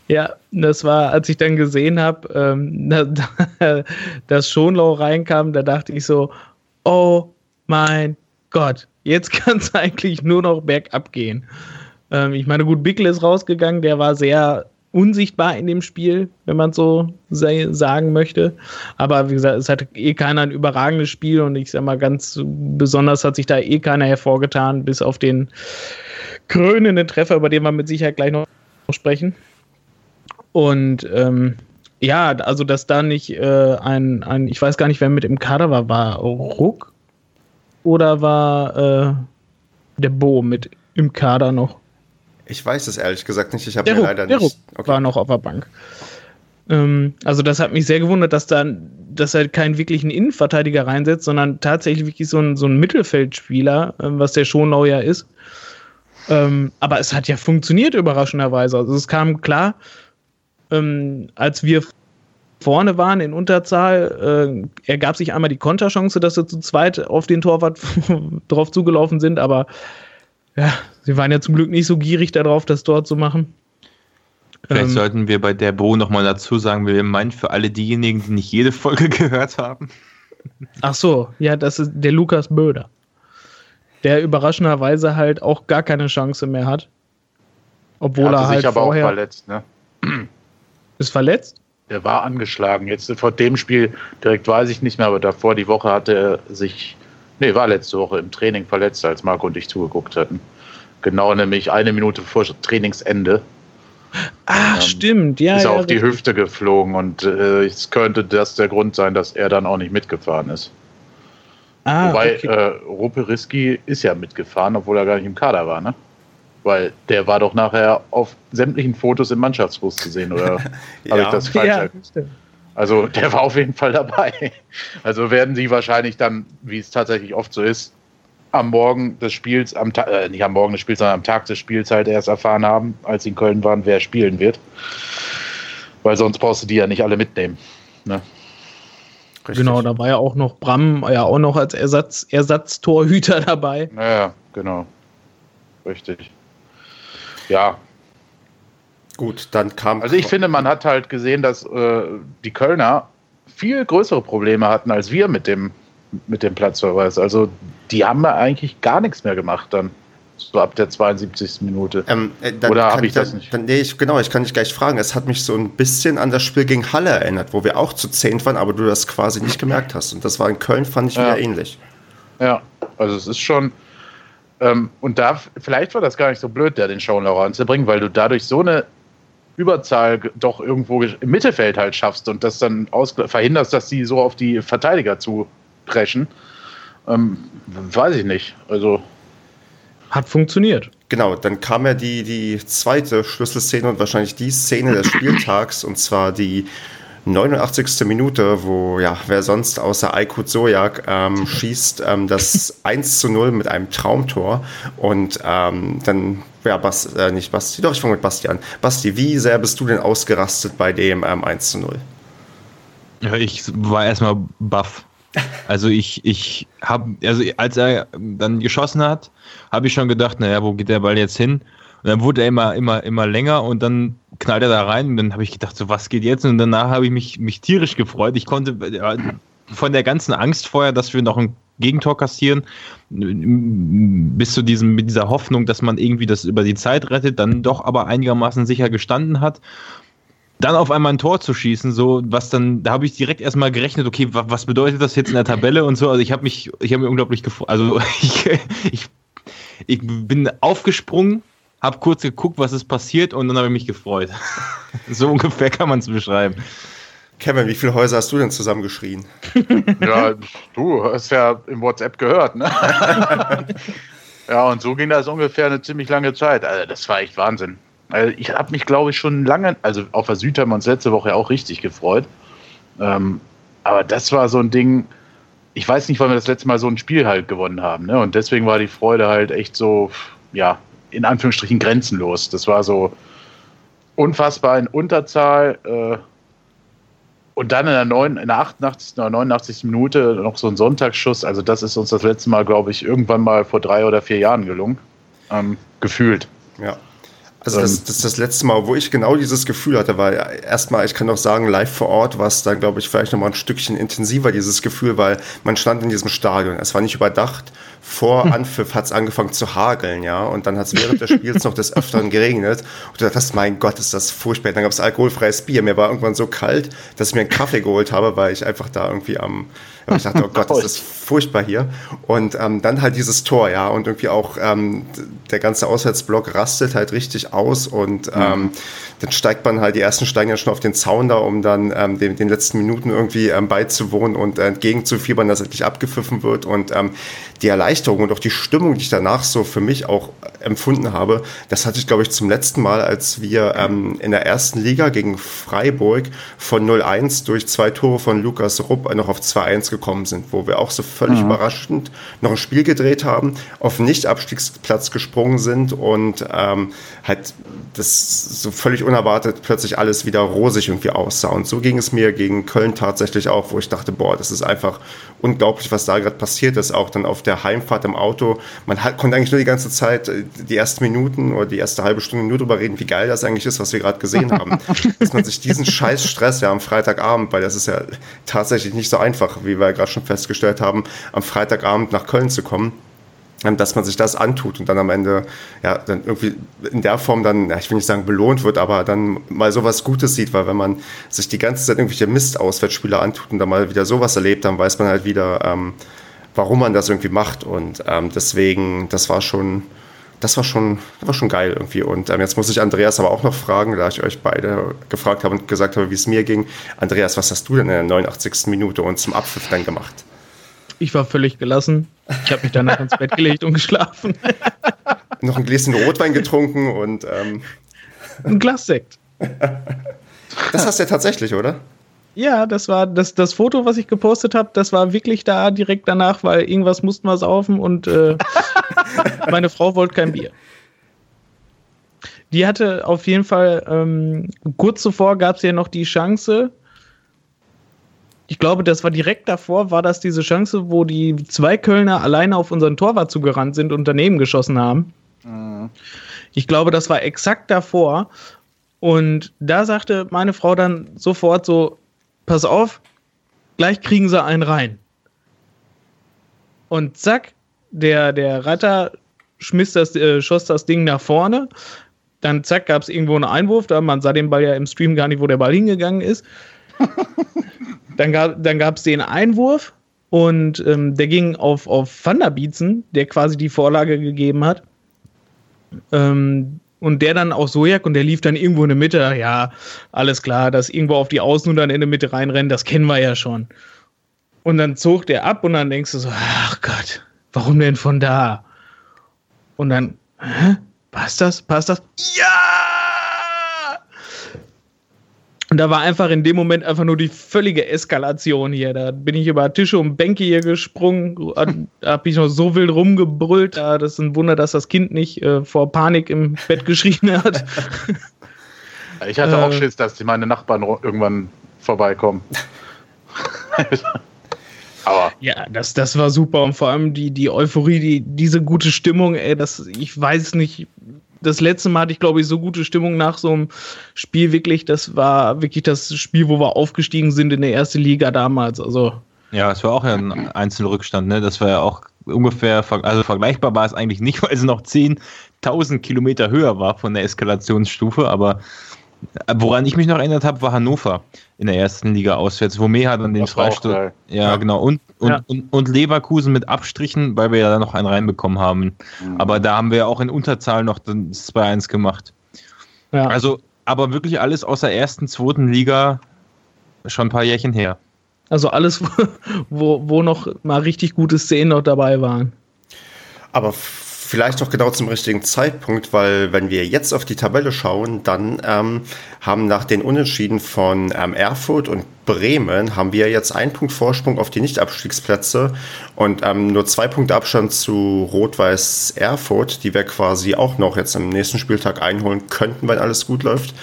Ja, das war, als ich dann gesehen habe, ähm, dass Schonlau reinkam, da dachte ich so, oh mein Gott, jetzt kann es eigentlich nur noch bergab gehen. Ähm, ich meine, gut, Bickel ist rausgegangen, der war sehr unsichtbar in dem Spiel, wenn man so sagen möchte. Aber wie gesagt, es hat eh keiner ein überragendes Spiel und ich sag mal, ganz besonders hat sich da eh keiner hervorgetan, bis auf den krönenden Treffer, über den wir mit Sicherheit gleich noch sprechen. Und ähm, ja, also dass da nicht äh, ein, ein, ich weiß gar nicht, wer mit im Kader war, war Ruck oder war äh, der Bo mit im Kader noch? Ich weiß es ehrlich gesagt nicht. Ich habe mir Ruck, leider der nicht. Okay. war noch auf der Bank. Ähm, also das hat mich sehr gewundert, dass da, dass er keinen wirklichen Innenverteidiger reinsetzt, sondern tatsächlich wirklich so ein, so ein Mittelfeldspieler, äh, was der Schonlau ja ist. Ähm, aber es hat ja funktioniert überraschenderweise. Also es kam klar, ähm, als wir vorne waren in Unterzahl, äh, ergab sich einmal die Konterchance, dass sie zu zweit auf den Torwart drauf zugelaufen sind, aber ja, sie waren ja zum Glück nicht so gierig darauf, das dort zu machen. Vielleicht ähm, sollten wir bei der Bo nochmal dazu sagen, wir meinen für alle diejenigen, die nicht jede Folge gehört haben. Ach so, ja, das ist der Lukas Böder. Der überraschenderweise halt auch gar keine Chance mehr hat. Obwohl er, er halt sich aber vorher auch verletzt, ne? Ist verletzt? Er war angeschlagen. Jetzt vor dem Spiel direkt weiß ich nicht mehr, aber davor die Woche hatte er sich, nee, war letzte Woche im Training verletzt, als Marco und ich zugeguckt hatten. Genau, nämlich eine Minute vor Trainingsende. Ach, ähm, stimmt, ja. Ist ja, auf richtig. die Hüfte geflogen und äh, es könnte das der Grund sein, dass er dann auch nicht mitgefahren ist. Ah, Wobei okay. äh, Rupe Riski ist ja mitgefahren, obwohl er gar nicht im Kader war, ne? Weil der war doch nachher auf sämtlichen Fotos im Mannschaftsbus zu sehen, oder ja. habe ich das falsch ja, Also der war auf jeden Fall dabei. Also werden sie wahrscheinlich dann, wie es tatsächlich oft so ist, am Morgen des Spiels, am äh, nicht am Morgen des Spiels, sondern am Tag des Spiels halt erst erfahren haben, als sie in Köln waren, wer spielen wird. Weil sonst brauchst du die ja nicht alle mitnehmen. Ne? Genau, da war ja auch noch Bram ja auch noch als Ersatz, Ersatztorhüter dabei. Ja, genau. Richtig ja, Gut, dann kam. Also ich finde, man hat halt gesehen, dass äh, die Kölner viel größere Probleme hatten als wir mit dem, mit dem Platzverweis. Also die haben ja eigentlich gar nichts mehr gemacht dann. So ab der 72. Minute. Ähm, äh, Oder habe ich, ich das nicht? Dann, nee, ich, genau, ich kann dich gleich fragen. Es hat mich so ein bisschen an das Spiel gegen Halle erinnert, wo wir auch zu zehn waren, aber du das quasi nicht gemerkt hast. Und das war in Köln, fand ich ja. wieder ähnlich. Ja, also es ist schon. Ähm, und da, vielleicht war das gar nicht so blöd, da den Schauenlauer anzubringen, weil du dadurch so eine Überzahl doch irgendwo im Mittelfeld halt schaffst und das dann verhinderst, dass sie so auf die Verteidiger zupreschen. Ähm, weiß ich nicht. Also. Hat funktioniert. Genau, dann kam ja die, die zweite Schlüsselszene und wahrscheinlich die Szene des Spieltags, und zwar die 89. Minute, wo ja, wer sonst außer Aykut Sojak ähm, schießt ähm, das 1 zu 0 mit einem Traumtor und ähm, dann, ja, Bas, äh, nicht Basti, doch, ich fange mit Basti an. Basti, wie sehr bist du denn ausgerastet bei dem ähm, 1 zu 0? Ja, ich war erstmal baff. Also ich, ich habe, also als er dann geschossen hat, habe ich schon gedacht, naja, wo geht der Ball jetzt hin? Und dann wurde er immer, immer, immer länger und dann knallt er da rein und dann habe ich gedacht, so was geht jetzt? Und danach habe ich mich, mich tierisch gefreut. Ich konnte von der ganzen Angst vorher, dass wir noch ein Gegentor kassieren, bis zu diesem, mit dieser Hoffnung, dass man irgendwie das über die Zeit rettet, dann doch aber einigermaßen sicher gestanden hat. Dann auf einmal ein Tor zu schießen, so was dann, da habe ich direkt erstmal gerechnet, okay, was bedeutet das jetzt in der Tabelle und so. Also ich habe mich, ich habe mir unglaublich gefreut. Also ich, ich, ich bin aufgesprungen habe kurz geguckt, was ist passiert und dann habe ich mich gefreut. so ungefähr kann man es beschreiben. Kevin, wie viele Häuser hast du denn zusammengeschrien? ja, du hast ja im WhatsApp gehört, ne? ja, und so ging das ungefähr eine ziemlich lange Zeit. Also, das war echt Wahnsinn. Also, ich habe mich, glaube ich, schon lange, also auf der Süd haben wir uns letzte Woche auch richtig gefreut. Ähm, aber das war so ein Ding, ich weiß nicht, wann wir das letzte Mal so ein Spiel halt gewonnen haben. Ne? Und deswegen war die Freude halt echt so, ja, in Anführungsstrichen grenzenlos. Das war so unfassbar in Unterzahl. Äh, und dann in der, 9, in der 88. oder 89. Minute noch so ein Sonntagsschuss. Also, das ist uns das letzte Mal, glaube ich, irgendwann mal vor drei oder vier Jahren gelungen. Ähm, gefühlt. Ja. Also das, ähm. das ist das letzte Mal, wo ich genau dieses Gefühl hatte, weil erstmal, ich kann doch sagen, live vor Ort war es dann, glaube ich, vielleicht nochmal ein Stückchen intensiver, dieses Gefühl, weil man stand in diesem Stadion. Es war nicht überdacht. Vor hm. Anpfiff hat es angefangen zu hageln, ja, und dann hat es während des Spiels noch des Öfteren geregnet. Und du dachtest, mein Gott, ist das furchtbar. Dann gab es alkoholfreies Bier. Mir war irgendwann so kalt, dass ich mir einen Kaffee geholt habe, weil ich einfach da irgendwie am, ich dachte, oh Gott, ist das furchtbar hier. Und ähm, dann halt dieses Tor, ja, und irgendwie auch ähm, der ganze Auswärtsblock rastet halt richtig aus und mhm. ähm, dann steigt man halt, die ersten steigen ja schon auf den Zaun da, um dann ähm, den, den letzten Minuten irgendwie ähm, beizuwohnen und äh, entgegenzufiebern, dass endlich abgepfiffen wird. Und ähm, die Erleichterung und auch die Stimmung, die ich danach so für mich auch empfunden habe, das hatte ich, glaube ich, zum letzten Mal, als wir ähm, in der ersten Liga gegen Freiburg von 0-1 durch zwei Tore von Lukas Rupp noch auf 2-1 gekommen sind, wo wir auch so völlig mhm. überraschend noch ein Spiel gedreht haben, auf Nicht-Abstiegsplatz gesprungen sind und ähm, halt das so völlig unerwartet plötzlich alles wieder rosig irgendwie aussah. Und so ging es mir gegen Köln tatsächlich auch, wo ich dachte, boah, das ist einfach unglaublich, was da gerade passiert ist, auch dann auf der Heimfahrt im Auto. Man hat, konnte eigentlich nur die ganze Zeit äh, die ersten Minuten oder die erste halbe Stunde nur darüber reden, wie geil das eigentlich ist, was wir gerade gesehen haben. Dass man sich diesen scheiß Stress ja am Freitagabend, weil das ist ja tatsächlich nicht so einfach, wie wir gerade schon festgestellt haben, am Freitagabend nach Köln zu kommen ähm, dass man sich das antut und dann am Ende ja dann irgendwie in der Form dann, ja, ich will nicht sagen belohnt wird, aber dann mal sowas Gutes sieht, weil wenn man sich die ganze Zeit irgendwelche Mist-Auswärtsspiele antut und dann mal wieder sowas erlebt, dann weiß man halt wieder, ähm, warum man das irgendwie macht und ähm, deswegen, das war schon, das war schon, das war schon geil irgendwie. Und ähm, jetzt muss ich Andreas aber auch noch fragen, da ich euch beide gefragt habe und gesagt habe, wie es mir ging. Andreas, was hast du denn in der 89. Minute und zum Abpfiff dann gemacht? Ich war völlig gelassen. Ich habe mich danach ins Bett gelegt und geschlafen. Noch ein Gläschen Rotwein getrunken und ähm ein Glas Sekt. Das hast du ja tatsächlich, oder? Ja, das war das, das Foto, was ich gepostet habe, das war wirklich da direkt danach, weil irgendwas mussten wir saufen und äh, meine Frau wollte kein Bier. Die hatte auf jeden Fall, ähm, kurz zuvor gab es ja noch die Chance, ich glaube, das war direkt davor, war das diese Chance, wo die zwei Kölner alleine auf unseren Torwart zugerannt sind und daneben geschossen haben. Mhm. Ich glaube, das war exakt davor. Und da sagte meine Frau dann sofort so, pass auf, gleich kriegen sie einen rein. Und zack, der, der Reiter schmiss das, äh, schoss das Ding nach vorne. Dann zack, gab es irgendwo einen Einwurf, da man sah den Ball ja im Stream gar nicht, wo der Ball hingegangen ist. dann gab dann gab's den Einwurf und ähm, der ging auf, auf Van der Bietzen, der quasi die Vorlage gegeben hat. Ähm, und der dann auch Sojak und der lief dann irgendwo in der Mitte. Ja, alles klar, dass irgendwo auf die Außen und dann in der Mitte reinrennen, das kennen wir ja schon. Und dann zog der ab und dann denkst du so, ach Gott, warum denn von da? Und dann, hä? Passt das? Passt das? Ja! Und da war einfach in dem Moment einfach nur die völlige Eskalation hier. Da bin ich über Tische und Bänke hier gesprungen, da habe ich noch so wild rumgebrüllt. Ja, das ist ein Wunder, dass das Kind nicht äh, vor Panik im Bett geschrien hat. Ich hatte auch äh. Schiss, dass meine Nachbarn irgendwann vorbeikommen. Aber ja, das, das war super und vor allem die, die Euphorie, die, diese gute Stimmung, ey, das, ich weiß nicht, das letzte Mal hatte ich, glaube ich, so gute Stimmung nach so einem Spiel wirklich. Das war wirklich das Spiel, wo wir aufgestiegen sind in der ersten Liga damals. Also. Ja, es war auch ein Einzelrückstand, ne? Das war ja auch ungefähr, also vergleichbar war es eigentlich nicht, weil es noch 10.000 Kilometer höher war von der Eskalationsstufe, aber Woran ich mich noch erinnert habe, war Hannover in der ersten Liga auswärts, wo Meha dann den Freistoß. Ja, ja, genau. Und, und, ja. und, und, Leverkusen mit Abstrichen, weil wir ja da noch einen reinbekommen haben. Mhm. Aber da haben wir ja auch in Unterzahl noch das 2-1 gemacht. Ja. Also, aber wirklich alles aus der ersten, zweiten Liga schon ein paar Jährchen her. Also alles, wo, wo noch mal richtig gute Szenen noch dabei waren. Aber vielleicht auch genau zum richtigen Zeitpunkt, weil wenn wir jetzt auf die Tabelle schauen, dann ähm, haben nach den Unentschieden von ähm, Erfurt und Bremen haben wir jetzt einen Punkt Vorsprung auf die Nicht-Abstiegsplätze und ähm, nur zwei Punkte Abstand zu Rot-Weiß Erfurt, die wir quasi auch noch jetzt im nächsten Spieltag einholen könnten, wenn alles gut läuft.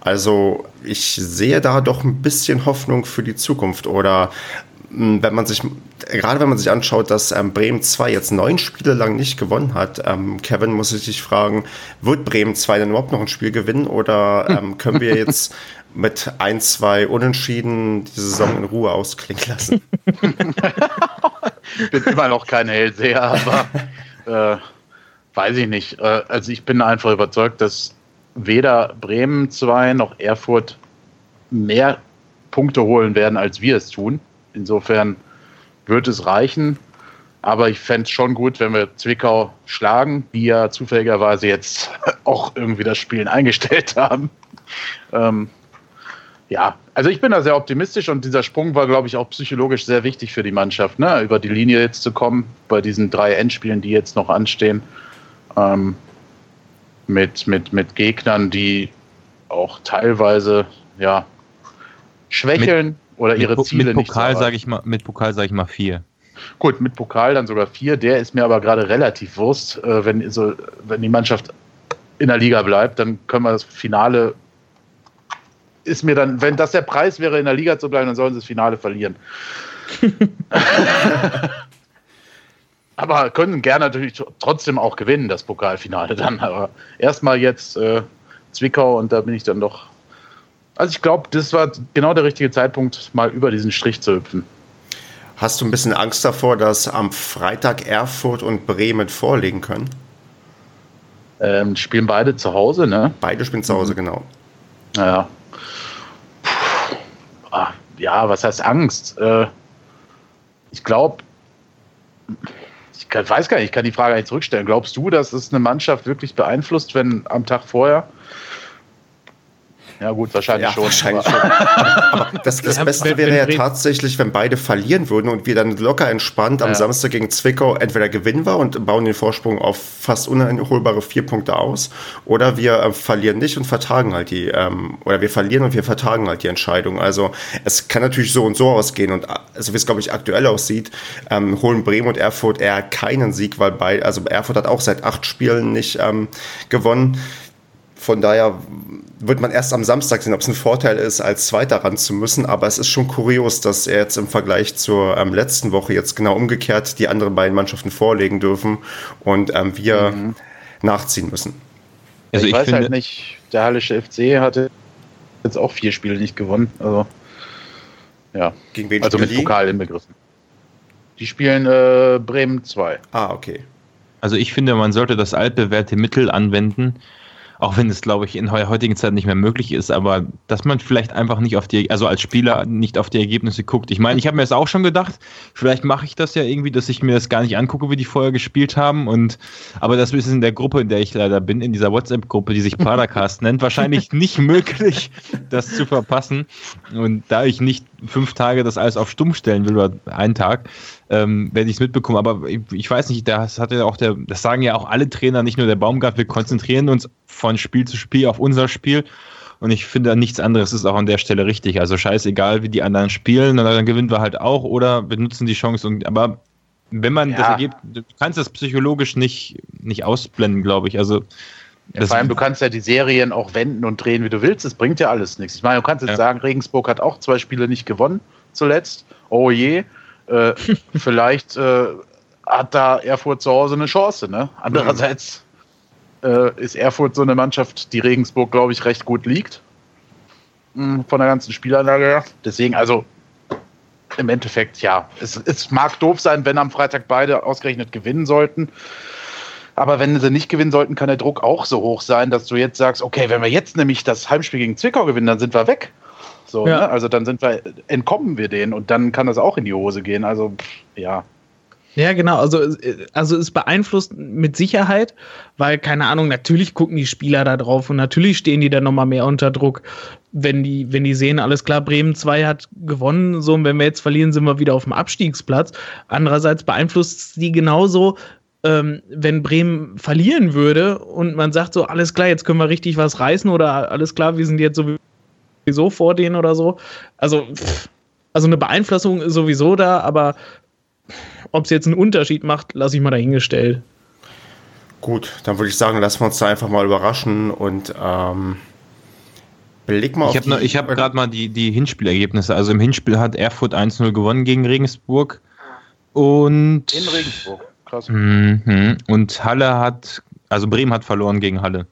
Also ich sehe da doch ein bisschen Hoffnung für die Zukunft oder wenn man sich, gerade wenn man sich anschaut, dass ähm, Bremen 2 jetzt neun Spiele lang nicht gewonnen hat, ähm, Kevin muss sich sich fragen, wird Bremen 2 denn überhaupt noch ein Spiel gewinnen oder ähm, können wir jetzt mit ein, zwei Unentschieden die Saison in Ruhe ausklingen lassen? ich bin immer noch kein Hellseher, aber äh, weiß ich nicht. Äh, also ich bin einfach überzeugt, dass weder Bremen 2 noch Erfurt mehr Punkte holen werden, als wir es tun. Insofern wird es reichen. Aber ich fände es schon gut, wenn wir Zwickau schlagen, die ja zufälligerweise jetzt auch irgendwie das Spielen eingestellt haben. Ähm, ja, also ich bin da sehr optimistisch und dieser Sprung war, glaube ich, auch psychologisch sehr wichtig für die Mannschaft, ne? über die Linie jetzt zu kommen, bei diesen drei Endspielen, die jetzt noch anstehen. Ähm, mit, mit, mit Gegnern, die auch teilweise ja, schwächeln. Mit oder ihre mit, Ziele mit Pokal sage ich mal Mit Pokal sage ich mal vier. Gut, mit Pokal dann sogar vier. Der ist mir aber gerade relativ Wurst. Äh, wenn, so, wenn die Mannschaft in der Liga bleibt, dann können wir das Finale. Ist mir dann, wenn das der Preis wäre, in der Liga zu bleiben, dann sollen sie das Finale verlieren. aber können gerne natürlich trotzdem auch gewinnen, das Pokalfinale dann. Aber erstmal jetzt äh, Zwickau und da bin ich dann doch also ich glaube, das war genau der richtige Zeitpunkt, mal über diesen Strich zu hüpfen. Hast du ein bisschen Angst davor, dass am Freitag Erfurt und Bremen vorlegen können? Ähm, spielen beide zu Hause, ne? Beide spielen zu Hause, mhm. genau. Ja. Ah, ja, was heißt Angst? Äh, ich glaube, ich weiß gar nicht, ich kann die Frage nicht zurückstellen. Glaubst du, dass es eine Mannschaft wirklich beeinflusst, wenn am Tag vorher ja, gut, wahrscheinlich ja, schon. Wahrscheinlich aber. schon. aber das, das ja, Beste wenn, wäre ja tatsächlich, wenn beide verlieren würden und wir dann locker entspannt am ja. Samstag gegen Zwickau entweder gewinnen wir und bauen den Vorsprung auf fast uneinholbare vier Punkte aus oder wir äh, verlieren nicht und vertagen halt die, ähm, oder wir verlieren und wir vertagen halt die Entscheidung. Also es kann natürlich so und so ausgehen und äh, so wie es, glaube ich, aktuell aussieht, ähm, holen Bremen und Erfurt eher keinen Sieg, weil bei, also Erfurt hat auch seit acht Spielen nicht ähm, gewonnen. Von daher wird man erst am Samstag sehen, ob es ein Vorteil ist, als Zweiter ran zu müssen. Aber es ist schon kurios, dass er jetzt im Vergleich zur ähm, letzten Woche jetzt genau umgekehrt die anderen beiden Mannschaften vorlegen dürfen und ähm, wir mhm. nachziehen müssen. Also ich, ich weiß halt nicht, der Hallische FC hatte jetzt auch vier Spiele nicht gewonnen. Also, ja. Gegen wen also mit die? Pokal inbegriffen. Die spielen äh, Bremen 2. Ah, okay. Also ich finde, man sollte das altbewährte Mittel anwenden, auch wenn es, glaube ich, in der heutigen Zeit nicht mehr möglich ist, aber dass man vielleicht einfach nicht auf die, also als Spieler nicht auf die Ergebnisse guckt. Ich meine, ich habe mir das auch schon gedacht, vielleicht mache ich das ja irgendwie, dass ich mir das gar nicht angucke, wie die vorher gespielt haben. Und aber das ist in der Gruppe, in der ich leider bin, in dieser WhatsApp-Gruppe, die sich Padercast nennt, wahrscheinlich nicht möglich, das zu verpassen. Und da ich nicht fünf Tage das alles auf Stumm stellen will, oder einen Tag, ähm, werde ich es mitbekommen. Aber ich, ich weiß nicht, das hat ja auch der, das sagen ja auch alle Trainer, nicht nur der Baumgart, wir konzentrieren uns von Spiel zu Spiel auf unser Spiel. Und ich finde, nichts anderes ist auch an der Stelle richtig. Also scheißegal, wie die anderen spielen, dann gewinnen wir halt auch oder wir nutzen die Chance. Und, aber wenn man Ja. das ergibt, du kannst das psychologisch nicht, nicht ausblenden, glaube ich. Also Ja, das, vor allem, du kannst ja die Serien auch wenden und drehen, wie du willst. Es bringt ja alles nichts. Ich meine, du kannst jetzt Ja. sagen, Regensburg hat auch zwei Spiele nicht gewonnen zuletzt. Oh je. Äh, vielleicht äh, hat da Erfurt zu Hause eine Chance. Ne? Andererseits äh, ist Erfurt so eine Mannschaft, die Regensburg, glaube ich, recht gut liegt. Hm, Von der ganzen Spielanlage her. Deswegen, also im Endeffekt, ja. Es, es mag doof sein, wenn am Freitag beide ausgerechnet gewinnen sollten. Aber wenn sie nicht gewinnen sollten, kann der Druck auch so hoch sein, dass du jetzt sagst, okay, wenn wir jetzt nämlich das Heimspiel gegen Zwickau gewinnen, dann sind wir weg. So, Ja. ne? Also dann sind wir, entkommen wir denen und dann kann das auch in die Hose gehen. Also, ja. Ja, genau. Also, also es beeinflusst mit Sicherheit, weil, keine Ahnung, natürlich gucken die Spieler da drauf und natürlich stehen die dann nochmal mehr unter Druck, wenn die, wenn die sehen, alles klar, Bremen 2 hat gewonnen, so, und wenn wir jetzt verlieren, sind wir wieder auf dem Abstiegsplatz. Andererseits beeinflusst es die genauso, ähm, wenn Bremen verlieren würde und man sagt so, alles klar, jetzt können wir richtig was reißen oder alles klar, wir sind jetzt sowieso vor denen oder so. Also, pff, also eine Beeinflussung ist sowieso da, aber ob es jetzt einen Unterschied macht, lasse ich mal dahingestellt. Gut, dann würde ich sagen, lassen wir uns da einfach mal überraschen und ähm, beleg mal ich habe die- ich hab gerade mal die, die Hinspielergebnisse. Also im Hinspiel hat Erfurt 1-0 gewonnen gegen Regensburg. Und, In Regensburg. Krass. Mhm. und Halle hat, also Bremen hat verloren gegen Halle.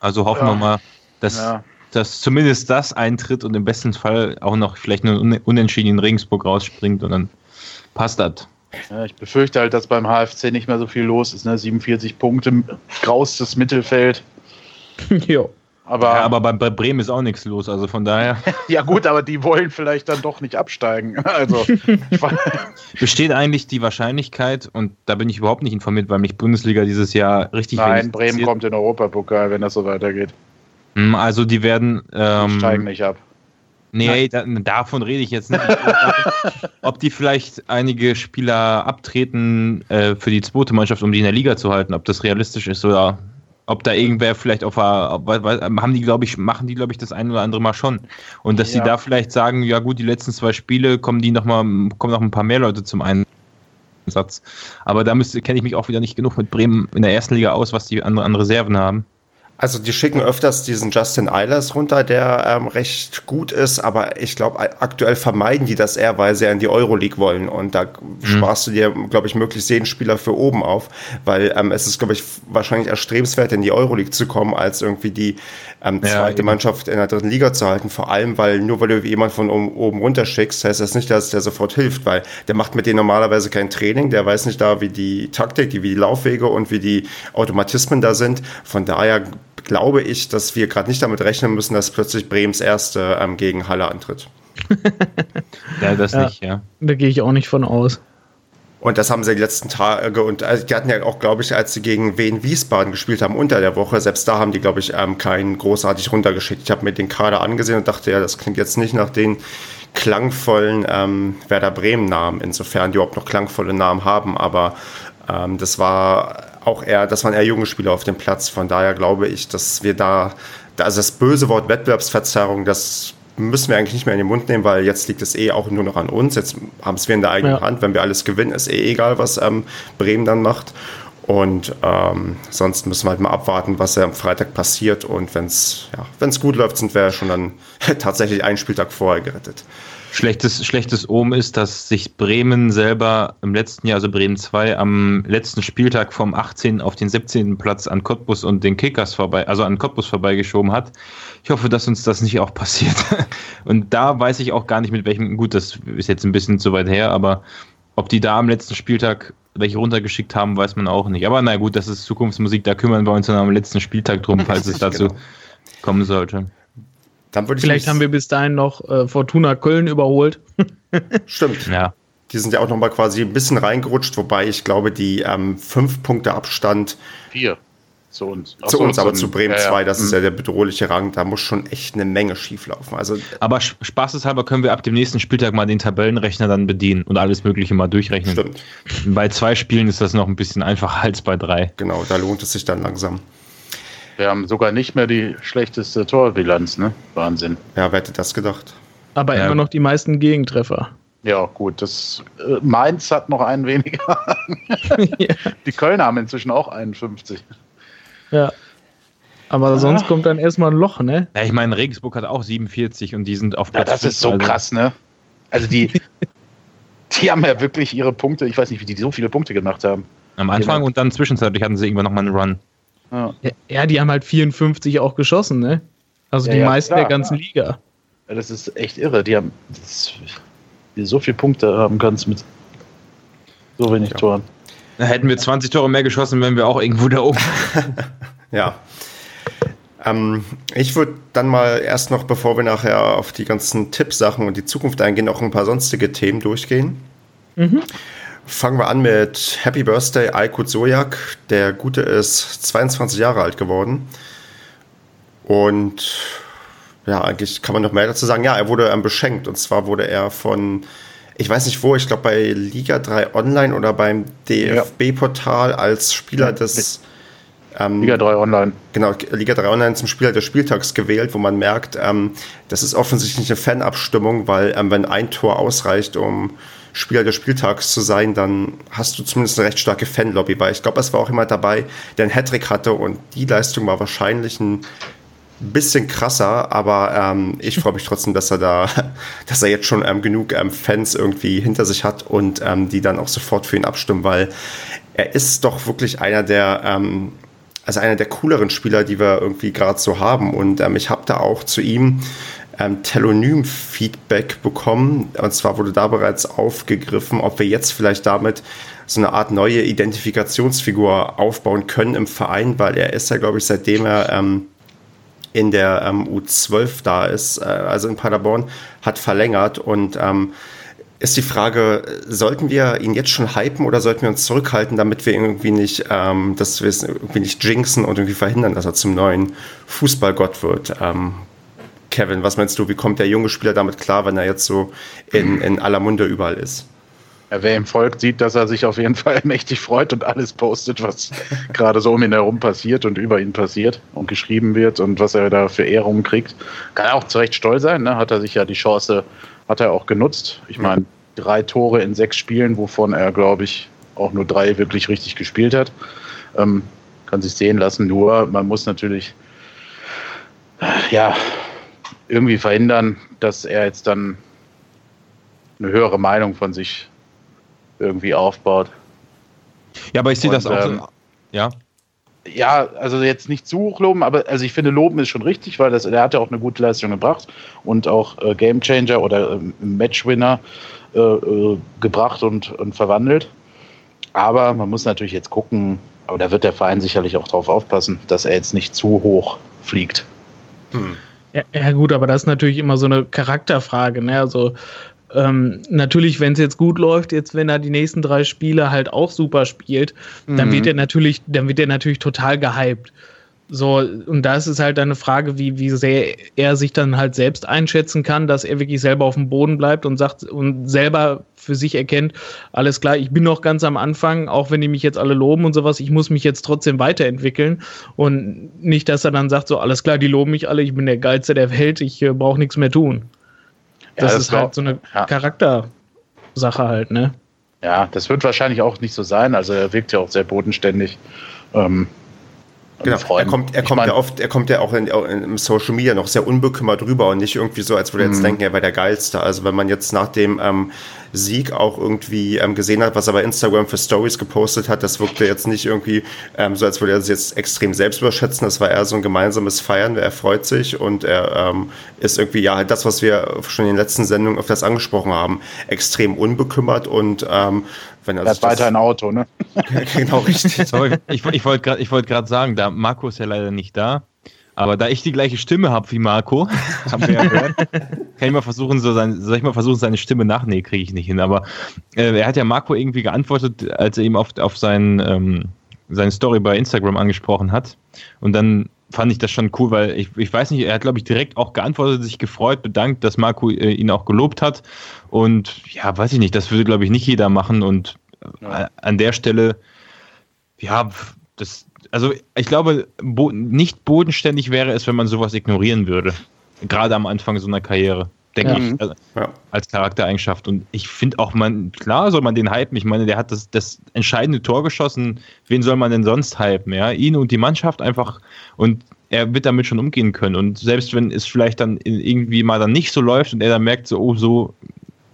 Also hoffen Ja. wir mal, dass, Ja. dass zumindest das eintritt und im besten Fall auch noch vielleicht nur ein Unentschieden in Regensburg rausspringt und dann passt das. Ja, ich befürchte halt, dass beim HFC nicht mehr so viel los ist. Ne? 47 Punkte, graustes Mittelfeld. jo. Aber, Ja, ja, aber bei, bei Bremen ist auch nichts los, also von daher gut, aber die wollen vielleicht dann doch nicht absteigen. Also, besteht eigentlich die Wahrscheinlichkeit, und da bin ich überhaupt nicht informiert, weil mich Bundesliga dieses Jahr richtig nein, Bremen kommt in den Europapokal, wenn das so weitergeht. Hm, Also die werden. Die Ähm, steigen nicht ab. Nee, da, davon rede ich jetzt nicht. ob die vielleicht einige Spieler abtreten äh, für die zweite Mannschaft, um die in der Liga zu halten, ob das realistisch ist oder ob da irgendwer vielleicht auf der, haben die, glaube ich, machen die, glaube ich, das ein oder andere Mal schon. Und dass Ja. die da vielleicht sagen, ja gut, die letzten zwei Spiele kommen die noch mal, kommen noch ein paar mehr Leute zum Einsatz. Aber da müsste, kenne ich mich auch wieder nicht genug mit Bremen in der ersten Liga aus, was die andere an Reserven haben. Also die schicken öfters diesen Justin Eilers runter, der ähm, recht gut ist, aber ich glaube, aktuell vermeiden die das eher, weil sie ja in die Euroleague wollen. Und da sparst du dir, glaube ich, möglichst jeden Spieler für oben auf, weil ähm, es ist, glaube ich, wahrscheinlich erstrebenswert, in die Euroleague zu kommen, als irgendwie die ähm, Ja, zweite eben. Mannschaft in der dritten Liga zu halten. Vor allem, weil nur weil du jemand von oben, oben runter schickst, heißt das nicht, dass der sofort hilft, weil der macht mit denen normalerweise kein Training, der weiß nicht da, wie die Taktik, wie die Laufwege und wie die Automatismen da sind. Von daher glaube ich, dass wir gerade nicht damit rechnen müssen, dass plötzlich Brems erste ähm, gegen Halle antritt. Ja, das Ja. nicht, ja. Da gehe ich auch nicht von aus. Und das haben sie die letzten Tage und also die hatten ja auch, glaube ich, als sie gegen Wien Wiesbaden gespielt haben unter der Woche, selbst da haben die, glaube ich, ähm, keinen großartig runtergeschickt. Ich habe mir den Kader angesehen und dachte, ja, das klingt jetzt nicht nach den klangvollen ähm, Werder Bremen-Namen, insofern die überhaupt noch klangvolle Namen haben, aber ähm, das war auch eher, das waren eher junge Spieler auf dem Platz. Von daher glaube ich, dass wir da, also das böse Wort Wettbewerbsverzerrung, das müssen wir eigentlich nicht mehr in den Mund nehmen, weil jetzt liegt es eh auch nur noch an uns. Jetzt haben es wir in der eigenen Ja. Hand. Wenn wir alles gewinnen, ist eh egal, was ähm, Bremen dann macht. Und ähm, sonst müssen wir halt mal abwarten, was ja am Freitag passiert. Und wenn es ja, gut läuft, sind wir ja schon dann tatsächlich einen Spieltag vorher gerettet. Schlechtes, schlechtes Ohm ist, dass sich Bremen selber im letzten Jahr, also Bremen 2, am letzten Spieltag vom 18. auf den 17. Platz an Cottbus und den Kickers vorbei, also an Cottbus vorbeigeschoben hat. Ich hoffe, dass uns das nicht auch passiert. Und da weiß ich auch gar nicht, mit welchem, gut, das ist jetzt ein bisschen zu weit her, aber ob die da am letzten Spieltag welche runtergeschickt haben, weiß man auch nicht. Aber na gut, das ist Zukunftsmusik, da kümmern wir uns dann am letzten Spieltag drum, falls es dazu genau. kommen sollte. Vielleicht haben wir bis dahin noch äh, Fortuna Köln überholt. Stimmt. Ja. Die sind ja auch noch mal quasi ein bisschen reingerutscht, wobei ich glaube, die ähm, fünf Punkte Abstand. Vier. Zu uns. Ach zu so, uns, aber zu Bremen 2, ja, ja. das ist mhm. ja der bedrohliche Rang. Da muss schon echt eine Menge schieflaufen. Also, aber spaßeshalber können wir ab dem nächsten Spieltag mal den Tabellenrechner dann bedienen und alles Mögliche mal durchrechnen. Stimmt. Bei zwei Spielen ist das noch ein bisschen einfacher als bei drei. Genau, da lohnt es sich dann langsam. Wir haben sogar nicht mehr die schlechteste Torbilanz, ne? Wahnsinn. Ja, wer hätte das gedacht? Aber ja. immer noch die meisten Gegentreffer. Ja, gut. Das, äh, Mainz hat noch einen weniger. ja. Die Kölner haben inzwischen auch 51. Ja. Aber ah. sonst kommt dann erstmal ein Loch, ne? Ja, ich meine, Regensburg hat auch 47 und die sind auf Platz. Ja, das ist so also. krass, ne? Also die, die haben ja wirklich ihre Punkte, ich weiß nicht, wie die so viele Punkte gemacht haben. Am Anfang und dann zwischenzeitlich hatten sie irgendwann nochmal einen Run. Ja. ja, die haben halt 54 auch geschossen, ne? Also ja, die ja, meisten klar, der ganzen klar. Liga. Ja, das ist echt irre. Die haben das, die so viele Punkte haben kannst mit so wenig Toren. Da hätten wir 20 Tore mehr geschossen, wären wir auch irgendwo da oben. ja. Ähm, ich würde dann mal erst noch, bevor wir nachher auf die ganzen Tippsachen und die Zukunft eingehen, noch ein paar sonstige Themen durchgehen. Mhm. Fangen wir an mit Happy Birthday Aykut Sojak. Der Gute ist 22 Jahre alt geworden. Und ja, eigentlich kann man noch mehr dazu sagen. Ja, er wurde ähm, beschenkt. Und zwar wurde er von, ich weiß nicht wo, ich glaube bei Liga 3 Online oder beim DFB-Portal als Spieler des. Ähm, Liga 3 Online. Genau, Liga 3 Online zum Spieler des Spieltags gewählt, wo man merkt, ähm, das ist offensichtlich eine Fanabstimmung, weil ähm, wenn ein Tor ausreicht, um Spieler des Spieltags zu sein, dann hast du zumindest eine recht starke Fanlobby, weil ich glaube, es war auch jemand dabei, der einen Hattrick hatte und die Leistung war wahrscheinlich ein bisschen krasser, aber ähm, ich freue mich trotzdem, dass er da, dass er jetzt schon ähm, genug ähm, Fans irgendwie hinter sich hat und ähm, die dann auch sofort für ihn abstimmen, weil er ist doch wirklich einer der, ähm, also einer der cooleren Spieler, die wir irgendwie gerade so haben. Und ähm, ich habe da auch zu ihm ähm, Telonym-Feedback bekommen. Und zwar wurde da bereits aufgegriffen, ob wir jetzt vielleicht damit so eine Art neue Identifikationsfigur aufbauen können im Verein, weil er ist ja, glaube ich, seitdem er ähm, in der ähm, U12 da ist, äh, also in Paderborn, hat verlängert und ähm, ist die Frage, sollten wir ihn jetzt schon hypen oder sollten wir uns zurückhalten, damit wir irgendwie nicht, ähm, dass wir irgendwie nicht jinxen und irgendwie verhindern, dass er zum neuen Fußballgott wird? Ähm, Kevin, was meinst du, wie kommt der junge Spieler damit klar, wenn er jetzt so in, in aller Munde überall ist? Ja, wer ihm folgt, sieht, dass er sich auf jeden Fall mächtig freut und alles postet, was gerade so um ihn herum passiert und über ihn passiert und geschrieben wird und was er da für Ehrungen kriegt. Kann er auch zu Recht stolz sein, ne? hat er sich ja die Chance, hat er auch genutzt. Ich meine, drei Tore in sechs Spielen, wovon er, glaube ich, auch nur drei wirklich richtig gespielt hat. Ähm, kann sich sehen lassen, nur man muss natürlich, ja, irgendwie verhindern, dass er jetzt dann eine höhere Meinung von sich irgendwie aufbaut. Ja, aber ich sehe das auch ähm, so. Ja. Ja, also jetzt nicht zu hoch loben, aber also ich finde, loben ist schon richtig, weil das, er hat ja auch eine gute Leistung gebracht und auch äh, Gamechanger oder äh, Matchwinner äh, äh, gebracht und, und verwandelt. Aber man muss natürlich jetzt gucken, aber da wird der Verein sicherlich auch darauf aufpassen, dass er jetzt nicht zu hoch fliegt. Hm. Ja, ja, gut, aber das ist natürlich immer so eine Charakterfrage. Ne? Also ähm, natürlich, wenn es jetzt gut läuft, jetzt wenn er die nächsten drei Spiele halt auch super spielt, mhm. dann wird er natürlich, dann wird er natürlich total gehypt. So, und da ist es halt eine Frage, wie, wie sehr er sich dann halt selbst einschätzen kann, dass er wirklich selber auf dem Boden bleibt und sagt und selber für sich erkennt, alles klar, ich bin noch ganz am Anfang, auch wenn die mich jetzt alle loben und sowas, ich muss mich jetzt trotzdem weiterentwickeln und nicht, dass er dann sagt, so alles klar, die loben mich alle, ich bin der Geilste der Welt, ich äh, brauche nichts mehr tun. Das, ja, das ist halt so eine ja. Charaktersache halt, ne? Ja, das wird wahrscheinlich auch nicht so sein. Also er wirkt ja auch sehr bodenständig. Ähm, Genau, er kommt, er, kommt mein, ja oft, er kommt ja auch in, in, im Social Media noch sehr unbekümmert rüber und nicht irgendwie so, als würde er jetzt mhm. denken, er wäre der Geilste. Also wenn man jetzt nach dem ähm, Sieg auch irgendwie ähm, gesehen hat, was er bei Instagram für Stories gepostet hat, das wirkte jetzt nicht irgendwie ähm, so, als würde er sich jetzt extrem selbst überschätzen. Das war eher so ein gemeinsames Feiern. Er freut sich und er ähm, ist irgendwie, ja, halt das, was wir schon in den letzten Sendungen öfters angesprochen haben, extrem unbekümmert und ähm, wenn er, er hat weiter ein Auto, ne? genau, richtig. Sorry, ich, ich wollte gerade wollt sagen, da Marco ist ja leider nicht da. Aber da ich die gleiche Stimme habe wie Marco, haben wir ja gehört, kann ich mal versuchen, so sein, soll ich mal versuchen, seine Stimme nach? Nee, kriege ich nicht hin. Aber äh, er hat ja Marco irgendwie geantwortet, als er ihm auf, auf sein, ähm, seine Story bei Instagram angesprochen hat. Und dann fand ich das schon cool, weil ich, ich weiß nicht, er hat, glaube ich, direkt auch geantwortet, sich gefreut, bedankt, dass Marco äh, ihn auch gelobt hat. Und ja, weiß ich nicht, das würde, glaube ich, nicht jeder machen. Und ja. an der Stelle, ja, das, also ich glaube, bo nicht bodenständig wäre es, wenn man sowas ignorieren würde. Gerade am Anfang so einer Karriere. Denke ja. ich, also, ja. als Charaktereigenschaft. Und ich finde auch, man, klar soll man den hypen. Ich meine, der hat das, das entscheidende Tor geschossen. Wen soll man denn sonst hypen? Ja? Ihn und die Mannschaft einfach. Und er wird damit schon umgehen können. Und selbst wenn es vielleicht dann irgendwie mal dann nicht so läuft und er dann merkt, so, oh, so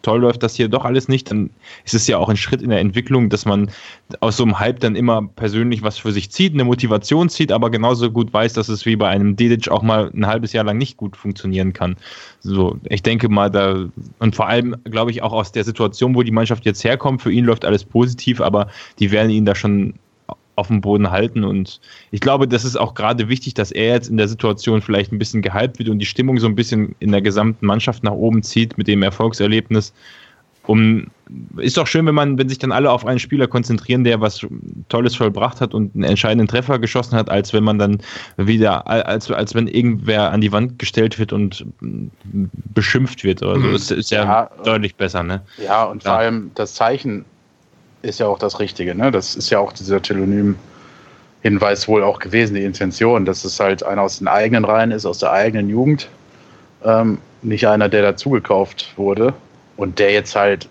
toll läuft das hier doch alles nicht, dann ist es ja auch ein Schritt in der Entwicklung, dass man aus so einem Hype dann immer persönlich was für sich zieht, eine Motivation zieht, aber genauso gut weiß, dass es wie bei einem Dedic auch mal ein halbes Jahr lang nicht gut funktionieren kann. So, ich denke mal, da und vor allem glaube ich auch aus der Situation, wo die Mannschaft jetzt herkommt, für ihn läuft alles positiv, aber die werden ihn da schon auf dem Boden halten. Und ich glaube, das ist auch gerade wichtig, dass er jetzt in der Situation vielleicht ein bisschen gehypt wird und die Stimmung so ein bisschen in der gesamten Mannschaft nach oben zieht mit dem Erfolgserlebnis. Um, ist doch schön, wenn man, wenn sich dann alle auf einen Spieler konzentrieren, der was Tolles vollbracht hat und einen entscheidenden Treffer geschossen hat, als wenn man dann wieder, als, als wenn irgendwer an die Wand gestellt wird und beschimpft wird. Also mhm. das ist ja, ja deutlich besser, ne? Ja, und ja. vor allem das Zeichen ist ja auch das Richtige. Ne? Das ist ja auch dieser Telonym-Hinweis wohl auch gewesen, die Intention, dass es halt einer aus den eigenen Reihen ist, aus der eigenen Jugend. Ähm, nicht einer, der dazugekauft wurde und der jetzt halt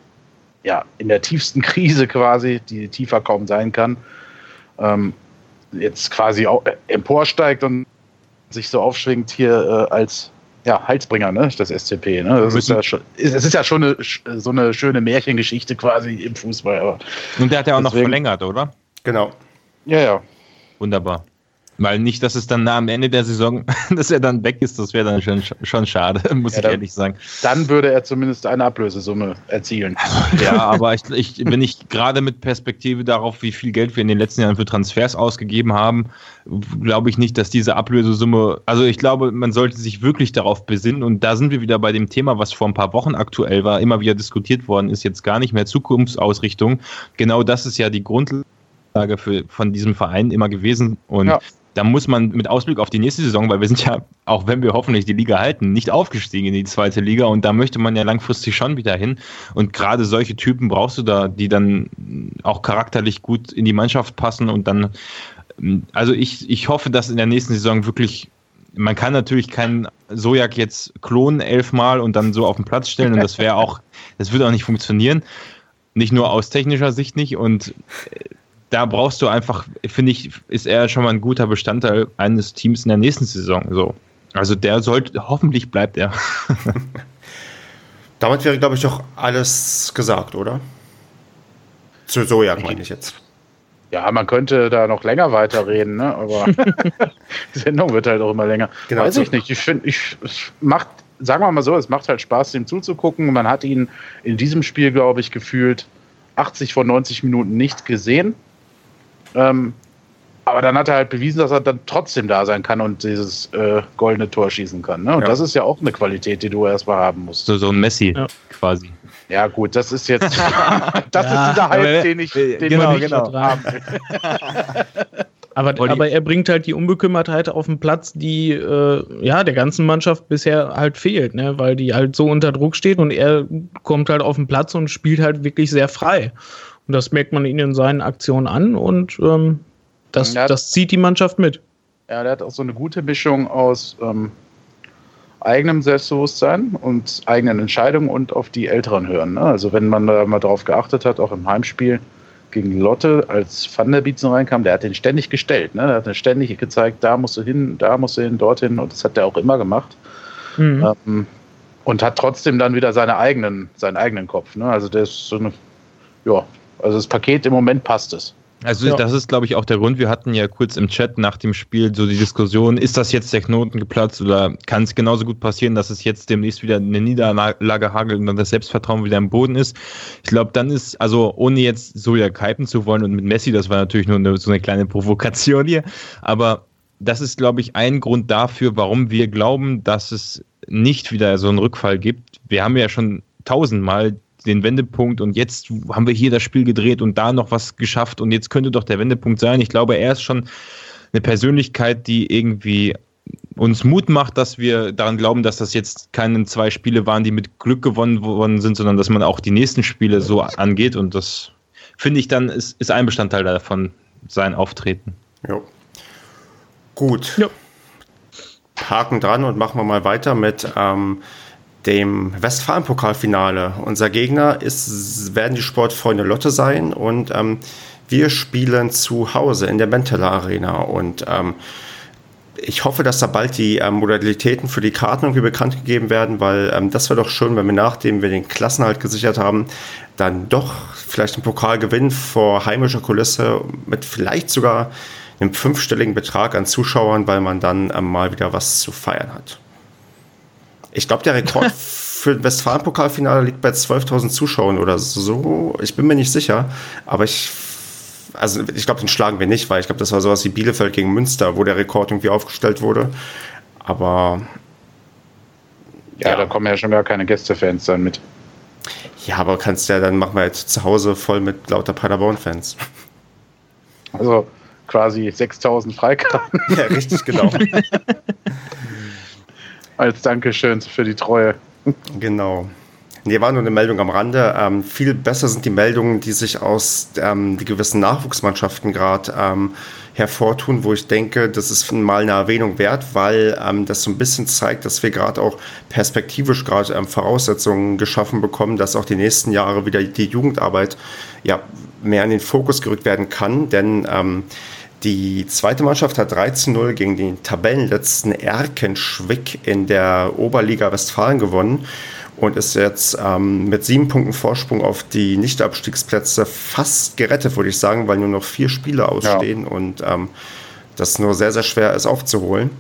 ja in der tiefsten Krise quasi, die tiefer kaum sein kann, ähm, jetzt quasi auch emporsteigt und sich so aufschwingt hier äh, als ja, Heilsbringer, ne? Das SCP, ne? Das ist ja schon, es ist ja schon eine, so eine schöne Märchengeschichte quasi im Fußball. Aber Und der hat ja auch deswegen, noch verlängert, oder? Genau. Ja, ja. Wunderbar. Weil nicht, dass es dann am Ende der Saison, dass er dann weg ist, das wäre dann schon, schon schade, muss ja, ich dann, ehrlich sagen. Dann würde er zumindest eine Ablösesumme erzielen. Ja, aber ich, ich, wenn ich gerade mit Perspektive darauf, wie viel Geld wir in den letzten Jahren für Transfers ausgegeben haben, glaube ich nicht, dass diese Ablösesumme, also ich glaube, man sollte sich wirklich darauf besinnen und da sind wir wieder bei dem Thema, was vor ein paar Wochen aktuell war, immer wieder diskutiert worden ist, jetzt gar nicht mehr Zukunftsausrichtung. Genau das ist ja die Grundlage für, von diesem Verein immer gewesen und ja da muss man mit Ausblick auf die nächste Saison, weil wir sind ja, auch wenn wir hoffentlich die Liga halten, nicht aufgestiegen in die zweite Liga und da möchte man ja langfristig schon wieder hin. Und gerade solche Typen brauchst du da, die dann auch charakterlich gut in die Mannschaft passen und dann, also ich, ich hoffe, dass in der nächsten Saison wirklich man kann natürlich keinen Sojak jetzt klonen elfmal und dann so auf den Platz stellen und das wäre auch, das würde auch nicht funktionieren. Nicht nur aus technischer Sicht nicht und da brauchst du einfach, finde ich, ist er schon mal ein guter Bestandteil eines Teams in der nächsten Saison. So. Also der sollte, hoffentlich bleibt er. Damit wäre, glaube ich, auch alles gesagt, oder? Zu Sojak meine ich jetzt. Ja, man könnte da noch länger weiterreden, ne? aber die Sendung wird halt auch immer länger. Genau, Weiß ich nicht. Ich finde, ich, es macht, sagen wir mal so, es macht halt Spaß, dem zuzugucken. Man hat ihn in diesem Spiel, glaube ich, gefühlt 80 von 90 Minuten nicht gesehen. Ähm, aber dann hat er halt bewiesen, dass er dann trotzdem da sein kann und dieses äh, goldene Tor schießen kann. Ne? Und ja. das ist ja auch eine Qualität, die du erstmal haben musst. So, so ein Messi ja. quasi. Ja, gut, das ist jetzt das ja, ist dieser Hype, den ich den genau, nicht genau. haben aber, aber er bringt halt die Unbekümmertheit auf den Platz, die äh, ja der ganzen Mannschaft bisher halt fehlt, ne? weil die halt so unter Druck steht und er kommt halt auf den Platz und spielt halt wirklich sehr frei. Und das merkt man ihnen in seinen Aktionen an und ähm, das, hat, das zieht die Mannschaft mit. Ja, der hat auch so eine gute Mischung aus, ähm, eigenem Selbstbewusstsein und eigenen Entscheidungen und auf die Älteren hören. Ne? Also wenn man da mal drauf geachtet hat, auch im Heimspiel gegen Lotte, als Van der Bietzen reinkam, der hat den ständig gestellt. Ne? Der hat ständig gezeigt, da musst du hin, da musst du hin, dorthin und das hat er auch immer gemacht. Mhm. Ähm, und hat trotzdem dann wieder seine eigenen, seinen eigenen Kopf. Ne? Also der ist so eine, ja, also das Paket im Moment passt es. Also ja. das ist, glaube ich, auch der Grund. Wir hatten ja kurz im Chat nach dem Spiel so die Diskussion, ist das jetzt der Knoten geplatzt oder kann es genauso gut passieren, dass es jetzt demnächst wieder eine Niederlage hagelt und dann das Selbstvertrauen wieder im Boden ist. Ich glaube, dann ist, also ohne jetzt so ja hypen zu wollen und mit Messi, das war natürlich nur eine, so eine kleine Provokation hier, aber das ist, glaube ich, ein Grund dafür, warum wir glauben, dass es nicht wieder so einen Rückfall gibt. Wir haben ja schon tausendmal den Wendepunkt und jetzt haben wir hier das Spiel gedreht und da noch was geschafft und jetzt könnte doch der Wendepunkt sein. Ich glaube, er ist schon eine Persönlichkeit, die irgendwie uns Mut macht, dass wir daran glauben, dass das jetzt keine zwei Spiele waren, die mit Glück gewonnen worden sind, sondern dass man auch die nächsten Spiele so angeht und das finde ich dann ist, ist ein Bestandteil davon, sein Auftreten. Ja. Gut. Ja. Haken dran und machen wir mal weiter mit ähm, dem Westfalen-Pokalfinale. Unser Gegner ist, werden die Sportfreunde Lotte sein und ähm, wir spielen zu Hause in der Menteler Arena und ähm, ich hoffe, dass da bald die ähm, Modalitäten für die Karten irgendwie bekannt gegeben werden, weil ähm, das wäre doch schön, wenn wir nachdem wir den Klassenhalt gesichert haben, dann doch vielleicht einen Pokal gewinnen vor heimischer Kulisse mit vielleicht sogar einem fünfstelligen Betrag an Zuschauern, weil man dann ähm, mal wieder was zu feiern hat. Ich glaube, der Rekord für ein Westfalen-Pokalfinale liegt bei 12.000 Zuschauern oder so. Ich bin mir nicht sicher, aber ich also ich glaube, den schlagen wir nicht, weil ich glaube, das war sowas wie Bielefeld gegen Münster, wo der Rekord irgendwie aufgestellt wurde. Aber ja, ja. da kommen ja schon gar keine Gästefans dann mit. Ja, aber kannst ja dann machen wir jetzt zu Hause voll mit lauter Paderborn-Fans. Also quasi 6000 Freikarten. Ja, richtig, genau. Als Dankeschön für die Treue. Genau. Nee, war nur eine Meldung am Rande. Ähm, viel besser sind die Meldungen, die sich aus ähm, die gewissen Nachwuchsmannschaften gerade ähm, hervortun, wo ich denke, das ist mal eine Erwähnung wert, weil ähm, das so ein bisschen zeigt, dass wir gerade auch perspektivisch gerade ähm, Voraussetzungen geschaffen bekommen, dass auch die nächsten Jahre wieder die Jugendarbeit ja mehr in den Fokus gerückt werden kann, denn ähm, die zweite Mannschaft hat 13-0 gegen den Tabellenletzten Erkenschwick in der Oberliga Westfalen gewonnen und ist jetzt ähm, mit sieben Punkten Vorsprung auf die Nichtabstiegsplätze fast gerettet, würde ich sagen, weil nur noch vier Spiele ausstehen ja. und ähm, das nur sehr, sehr schwer ist aufzuholen.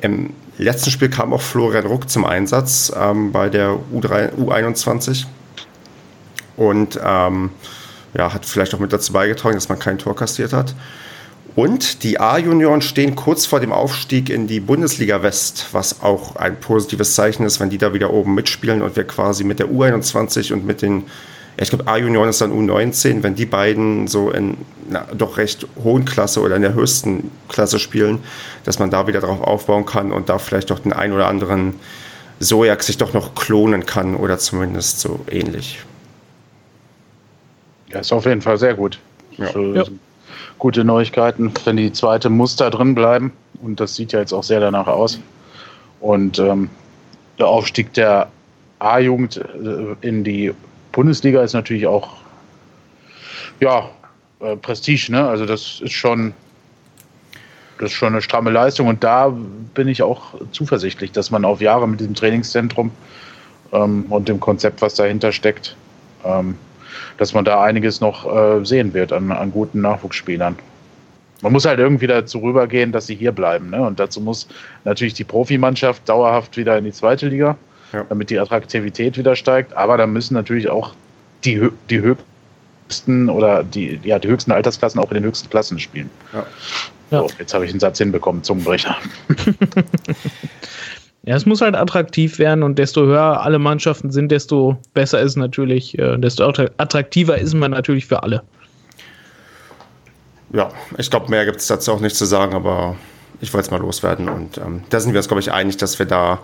Im letzten Spiel kam auch Florian Ruck zum Einsatz ähm, bei der U3, U21 und ähm, ja, hat vielleicht auch mit dazu beigetragen, dass man kein Tor kassiert hat. Und die A-Junioren stehen kurz vor dem Aufstieg in die Bundesliga West, was auch ein positives Zeichen ist, wenn die da wieder oben mitspielen und wir quasi mit der U21 und mit den, ich glaube, A-Junioren ist dann U19, wenn die beiden so in einer doch recht hohen Klasse oder in der höchsten Klasse spielen, dass man da wieder drauf aufbauen kann und da vielleicht doch den ein oder anderen Sojak sich doch noch klonen kann oder zumindest so ähnlich. Ja, ist auf jeden Fall sehr gut. Ja. So, ja gute Neuigkeiten, wenn die zweite Muster drin bleiben. Und das sieht ja jetzt auch sehr danach aus. Und ähm, der Aufstieg der A-Jugend äh, in die Bundesliga ist natürlich auch ja, äh, Prestige, ne? Also das ist schon das ist schon eine stramme Leistung und da bin ich auch zuversichtlich, dass man auf Jahre mit diesem Trainingszentrum ähm, und dem Konzept, was dahinter steckt, ähm, dass man da einiges noch äh, sehen wird an, an guten Nachwuchsspielern. Man muss halt irgendwie dazu rübergehen, dass sie hier bleiben. Ne? Und dazu muss natürlich die Profimannschaft dauerhaft wieder in die zweite Liga, ja. damit die Attraktivität wieder steigt. Aber da müssen natürlich auch die, die höchsten oder die, ja, die höchsten Altersklassen auch in den höchsten Klassen spielen. Ja. So, jetzt habe ich einen Satz hinbekommen, Zungenbrecher. Ja, es muss halt attraktiv werden und desto höher alle Mannschaften sind, desto besser ist natürlich, äh, desto attraktiver ist man natürlich für alle. Ja, ich glaube, mehr gibt es dazu auch nicht zu sagen, aber ich wollte es mal loswerden und ähm, da sind wir uns, glaube ich, einig, dass wir da,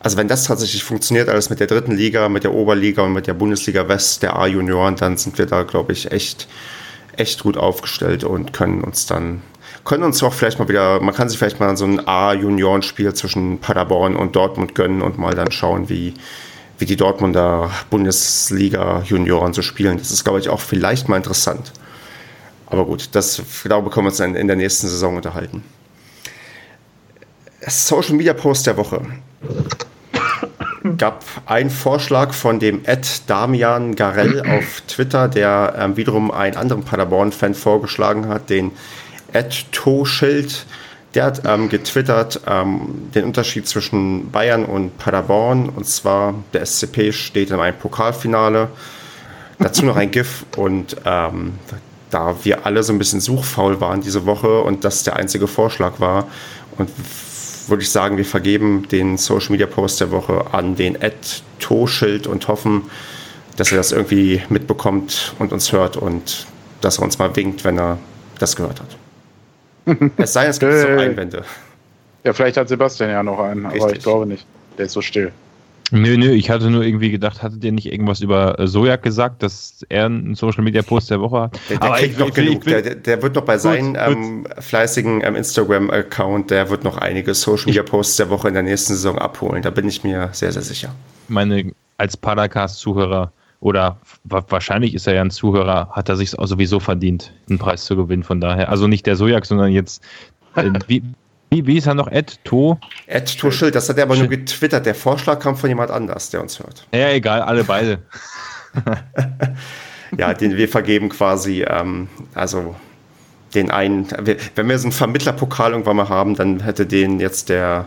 also wenn das tatsächlich funktioniert, alles mit der dritten Liga, mit der Oberliga und mit der Bundesliga West, der A-Junioren, dann sind wir da, glaube ich, echt, echt gut aufgestellt und können uns dann können uns auch vielleicht mal wieder, man kann sich vielleicht mal so ein A-Juniorenspiel zwischen Paderborn und Dortmund gönnen und mal dann schauen, wie, wie die Dortmunder Bundesliga-Junioren so spielen. Das ist, glaube ich, auch vielleicht mal interessant. Aber gut, das glaube ich, können wir uns dann in der nächsten Saison unterhalten. Social Media Post der Woche gab einen Vorschlag von dem Ed Damian Garell auf Twitter, der ähm, wiederum einen anderen Paderborn-Fan vorgeschlagen hat, den Ed Toschild. Der hat ähm, getwittert ähm, den Unterschied zwischen Bayern und Paderborn. Und zwar, der SCP steht in einem Pokalfinale. Dazu noch ein GIF. Und ähm, da wir alle so ein bisschen suchfaul waren diese Woche und das der einzige Vorschlag war und würde ich sagen, wir vergeben den Social Media Post der Woche an den Ed Toschild und hoffen, dass er das irgendwie mitbekommt und uns hört und dass er uns mal winkt, wenn er das gehört hat. Es sei denn, es gibt so Einwände. Ja, vielleicht hat Sebastian ja noch einen, Richtig. aber ich glaube nicht. Der ist so still. Nö, nö, ich hatte nur irgendwie gedacht, hattet ihr nicht irgendwas über äh, Sojak gesagt, dass er einen Social Media Post der Woche hat? Der, der Aber kriegt ich, noch ich, genug. Ich, der, der, wird noch bei seinem ähm, fleißigen ähm, Instagram-Account, der wird noch einige Social Media Posts der Woche in der nächsten Saison abholen. Da bin ich mir sehr, sehr sicher. Meine, als Paracast-Zuhörer oder wahrscheinlich ist er ja ein Zuhörer, hat er sich sowieso verdient, einen Preis zu gewinnen. Von daher, also nicht der Sojak, sondern jetzt, äh, wie, wie, wie ist er noch? Ed To? Ed To Schild, das hat er aber nur getwittert. Der Vorschlag kam von jemand anders, der uns hört. Ja, egal, alle beide. ja, den wir vergeben quasi, ähm, also den einen, wenn wir so einen Vermittlerpokal irgendwann mal haben, dann hätte den jetzt der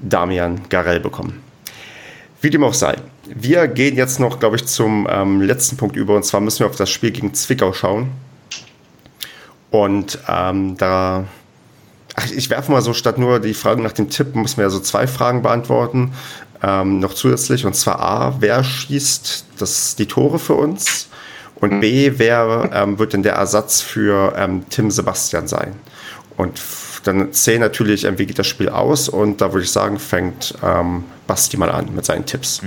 Damian Garell bekommen. Wie dem auch sei. Wir gehen jetzt noch, glaube ich, zum ähm, letzten Punkt über. Und zwar müssen wir auf das Spiel gegen Zwickau schauen. Und ähm, da Ach, ich werfe mal so statt nur die Fragen nach dem Tipp, muss man ja so zwei Fragen beantworten. Ähm, noch zusätzlich. Und zwar A, wer schießt das, die Tore für uns? Und B, wer ähm, wird denn der Ersatz für ähm, Tim Sebastian sein? Und dann C natürlich, ähm, wie geht das Spiel aus? Und da würde ich sagen, fängt ähm, Basti mal an mit seinen Tipps.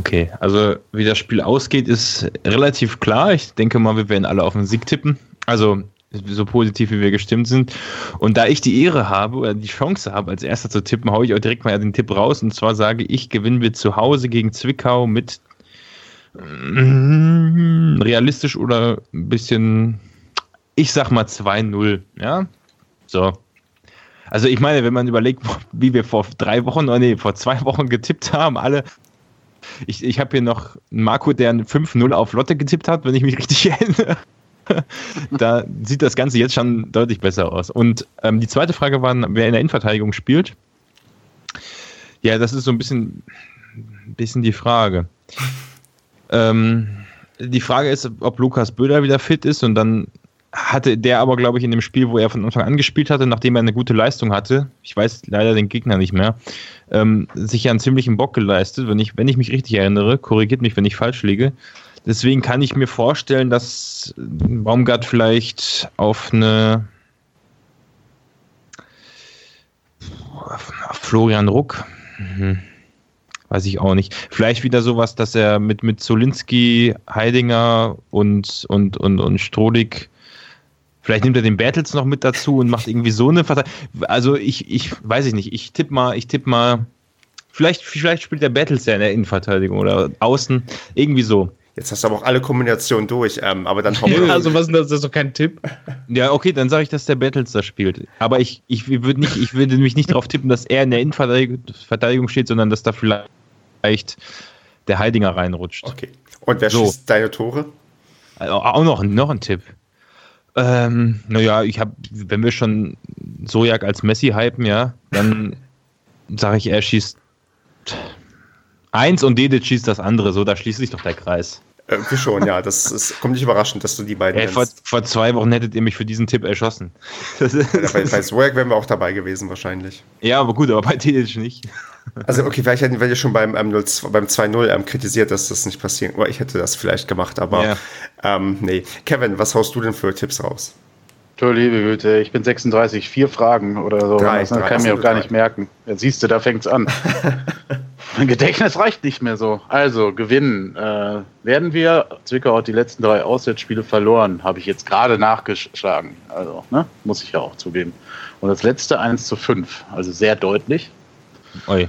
Okay, also wie das Spiel ausgeht, ist relativ klar. Ich denke mal, wir werden alle auf den Sieg tippen. Also so positiv wie wir gestimmt sind. Und da ich die Ehre habe oder die Chance habe, als erster zu tippen, haue ich auch direkt mal den Tipp raus. Und zwar sage ich, gewinnen wir zu Hause gegen Zwickau mit mm, realistisch oder ein bisschen, ich sag mal 2-0. Ja, so. Also ich meine, wenn man überlegt, wie wir vor drei Wochen, oh nee, vor zwei Wochen getippt haben, alle, ich, ich habe hier noch einen Marco, der 5-0 auf Lotte getippt hat, wenn ich mich richtig erinnere. da sieht das Ganze jetzt schon deutlich besser aus. Und ähm, die zweite Frage war, wer in der Innenverteidigung spielt. Ja, das ist so ein bisschen, bisschen die Frage. Ähm, die Frage ist, ob Lukas Böder wieder fit ist und dann hatte der aber, glaube ich, in dem Spiel, wo er von Anfang an gespielt hatte, nachdem er eine gute Leistung hatte, ich weiß leider den Gegner nicht mehr, ähm, sich ja einen ziemlichen Bock geleistet, wenn ich, wenn ich mich richtig erinnere, korrigiert mich, wenn ich falsch liege. Deswegen kann ich mir vorstellen, dass Baumgart vielleicht auf eine auf Florian Ruck, mhm. weiß ich auch nicht. Vielleicht wieder sowas, dass er mit, mit Zolinski, Heidinger und, und, und, und Strodig Vielleicht nimmt er den Bertels noch mit dazu und macht irgendwie so eine Verteidigung. Also ich, ich weiß ich nicht. Ich tippe mal, ich tippe mal. Vielleicht, vielleicht spielt der Bertels ja in der Innenverteidigung oder außen. Irgendwie so. Jetzt hast du aber auch alle Kombinationen durch, ähm, aber dann ja, Also was das ist doch kein Tipp. Ja, okay, dann sage ich, dass der Battles da spielt. Aber ich, ich würde nicht, ich würde mich nicht darauf tippen, dass er in der Innenverteidigung steht, sondern dass da vielleicht der Heidinger reinrutscht. Okay. Und wer so. schießt deine Tore? Also auch noch, noch ein Tipp. Ähm, naja, ich habe, wenn wir schon Sojak als Messi hypen, ja, dann sage ich, er schießt eins und Dedic schießt das andere. So, da schließt sich doch der Kreis. Irgendwie schon, ja. Das ist, kommt nicht überraschend, dass du die beiden. Ey, vor, vor, zwei Wochen hättet ihr mich für diesen Tipp erschossen. Ja, bei, bei Swag wären wir auch dabei gewesen, wahrscheinlich. Ja, aber gut, aber bei Dedic nicht. Also, okay, vielleicht hätten wir ja schon beim, ähm, beim 2-0 ähm, kritisiert, dass das nicht passiert. Oder ich hätte das vielleicht gemacht, aber ja. ähm, nee. Kevin, was haust du denn für Tipps raus? Du liebe Güte, ich bin 36, vier Fragen oder so. Drei, das drei, kann ich mir auch gar nicht merken. Ja, siehst du, da fängt's an. Mein Gedächtnis reicht nicht mehr so. Also, gewinnen. Äh, werden wir. Zwickau hat die letzten drei Auswärtsspiele verloren. Habe ich jetzt gerade nachgeschlagen. Also, ne? Muss ich ja auch zugeben. Und das letzte 1 zu 5. Also sehr deutlich. Oi.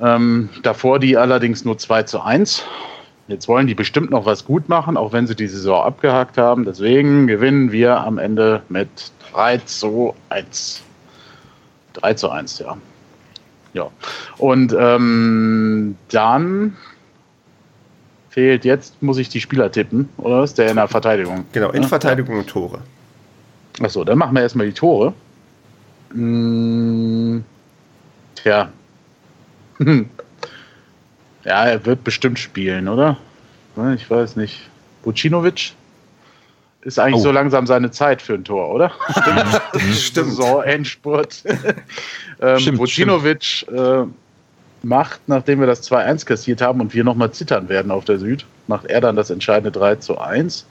Ähm, davor die allerdings nur 2 zu 1. Jetzt wollen die bestimmt noch was gut machen, auch wenn sie die Saison abgehakt haben. Deswegen gewinnen wir am Ende mit 3 zu 1. 3 zu 1, ja. Ja. Und ähm, dann fehlt jetzt, muss ich die Spieler tippen, oder ist der in der Verteidigung? Genau, in Verteidigung und Tore. Achso, dann machen wir erstmal die Tore. Hm, tja. Ja, er wird bestimmt spielen, oder? Ich weiß nicht. Vucinovic ist eigentlich Oh. so langsam seine Zeit für ein Tor, oder? Stimmt. So, Endspurt. ähm, Vucinovic äh, macht, nachdem wir das 2-1 kassiert haben und wir nochmal zittern werden auf der Süd, macht er dann das entscheidende 3 zu 1.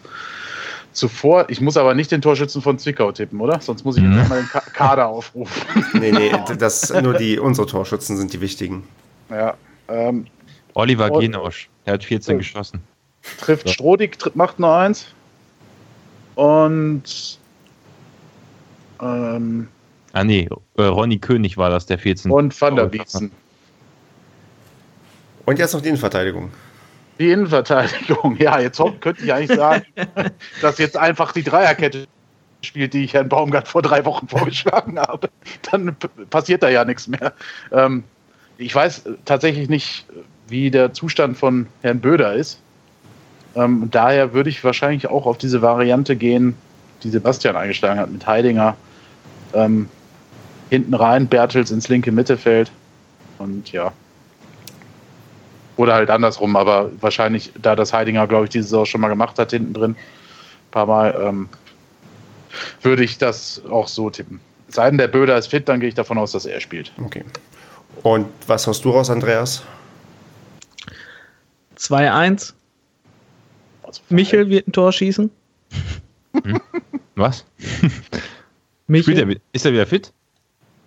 Zuvor, ich muss aber nicht den Torschützen von Zwickau tippen, oder? Sonst muss ich jetzt Mhm. mal den Ka Kader aufrufen. Nee, nee, das nur die, unsere Torschützen sind die wichtigen. ja, ähm, Oliver. Genosch, der hat 14 Oh. geschossen. trifft Ja. Strodig, tri- macht nur eins. Und ähm, Ah nee, äh, Ronny König war das, der 14. und Van der Wietzen. Und jetzt noch die Innenverteidigung. Die Innenverteidigung, ja, jetzt könnte ich eigentlich sagen, dass jetzt einfach die Dreierkette spielt, die ich Herrn Baumgart vor drei Wochen vorgeschlagen habe. Dann passiert da ja nichts mehr. Ähm, ich weiß tatsächlich nicht, wie der Zustand von Herrn Böder ist. Ähm, daher würde ich wahrscheinlich auch auf diese Variante gehen, die Sebastian eingeschlagen hat, mit Heidinger. Ähm, hinten rein, Bertels ins linke Mittelfeld. Und ja, oder halt andersrum, aber wahrscheinlich, da das Heidinger, glaube ich, diese Saison schon mal gemacht hat, hinten drin, ein paar Mal, ähm, würde ich das auch so tippen. Sei denn, der Böder ist fit, dann gehe ich davon aus, dass er spielt. Okay. Und was hast du raus, Andreas? 2-1. Also, Michel wird ein Tor schießen. Was? Michel, er, ist er wieder fit?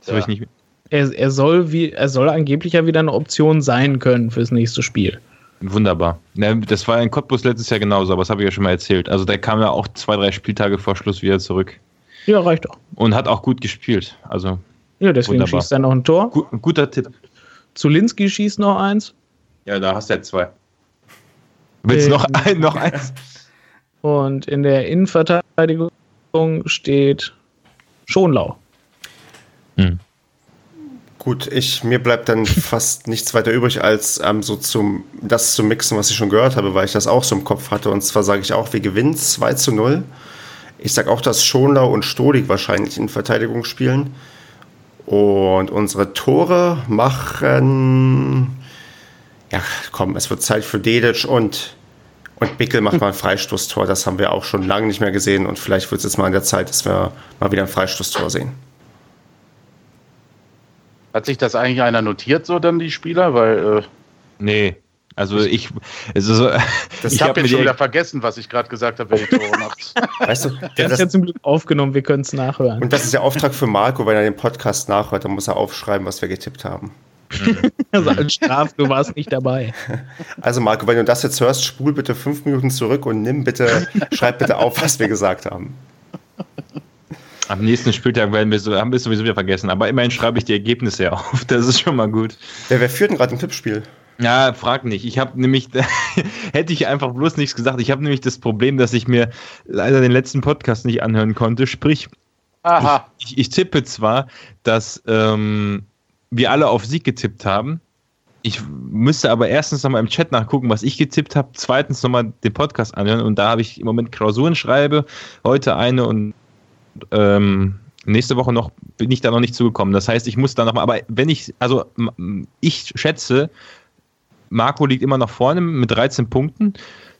Das Ja. habe ich nicht. Er, er, soll wie, er soll angeblich ja wieder eine Option sein können fürs nächste Spiel. Wunderbar. Ja, das war in Cottbus letztes Jahr genauso, aber das habe ich ja schon mal erzählt. Also der kam ja auch zwei, drei Spieltage vor Schluss wieder zurück Ja, reicht doch. und hat auch gut gespielt. Also Ja, deswegen Wunderbar. schießt er noch ein Tor. gu guter Tipp. Zulinski schießt noch eins. Ja, da hast du ja zwei. Willst du Ähm. noch, ein, noch eins? Und in der Innenverteidigung steht Schonlau. Gut, ich, mir bleibt dann fast nichts weiter übrig, als ähm, so zum, das zu mixen, was ich schon gehört habe, weil ich das auch so im Kopf hatte. Und zwar sage ich auch, wir gewinnen 2 zu 0. Ich sage auch, dass Schonlau und Stodig wahrscheinlich in Verteidigung spielen. Und unsere Tore machen. Ja, komm, es wird Zeit für Dedic und, und Bickel macht mal ein Freistoßtor. Das haben wir auch schon lange nicht mehr gesehen. Und vielleicht wird es jetzt mal an der Zeit, dass wir mal wieder ein Freistoßtor sehen. Hat sich das eigentlich einer notiert, so dann die Spieler? Weil äh, Nee. Also ich, es ist so, Das ich hab habe jetzt schon wieder vergessen, was ich gerade gesagt habe, wer die Tore macht. Weißt du, Der das, ist ja zum Glück aufgenommen, wir können es nachhören. Und das ist der Auftrag für Marco, wenn er den Podcast nachhört, dann muss er aufschreiben, was wir getippt haben. Also als Straf, du warst nicht dabei. Also Marco, wenn du das jetzt hörst, spul bitte fünf Minuten zurück und nimm bitte, schreib bitte auf, was wir gesagt haben. Am nächsten Spieltag werden wir so, haben wir es sowieso wieder vergessen. Aber immerhin schreibe ich die Ergebnisse ja auf. Das ist schon mal gut. Wer, wer führt denn gerade im Tippspiel? Ja, frag nicht. Ich habe nämlich, hätte ich einfach bloß nichts gesagt. Ich habe nämlich das Problem, dass ich mir leider den letzten Podcast nicht anhören konnte. Sprich, Aha, ich, ich tippe zwar, dass ähm, wir alle auf Sieg getippt haben. Ich müsste aber erstens nochmal im Chat nachgucken, was ich getippt habe. Zweitens nochmal den Podcast anhören. Und da habe ich im Moment Klausuren schreibe. Heute eine und ähm, nächste Woche noch bin ich da noch nicht zugekommen. Das heißt, ich muss da nochmal, aber wenn ich, also ich schätze, Marco liegt immer noch vorne mit 13 Punkten.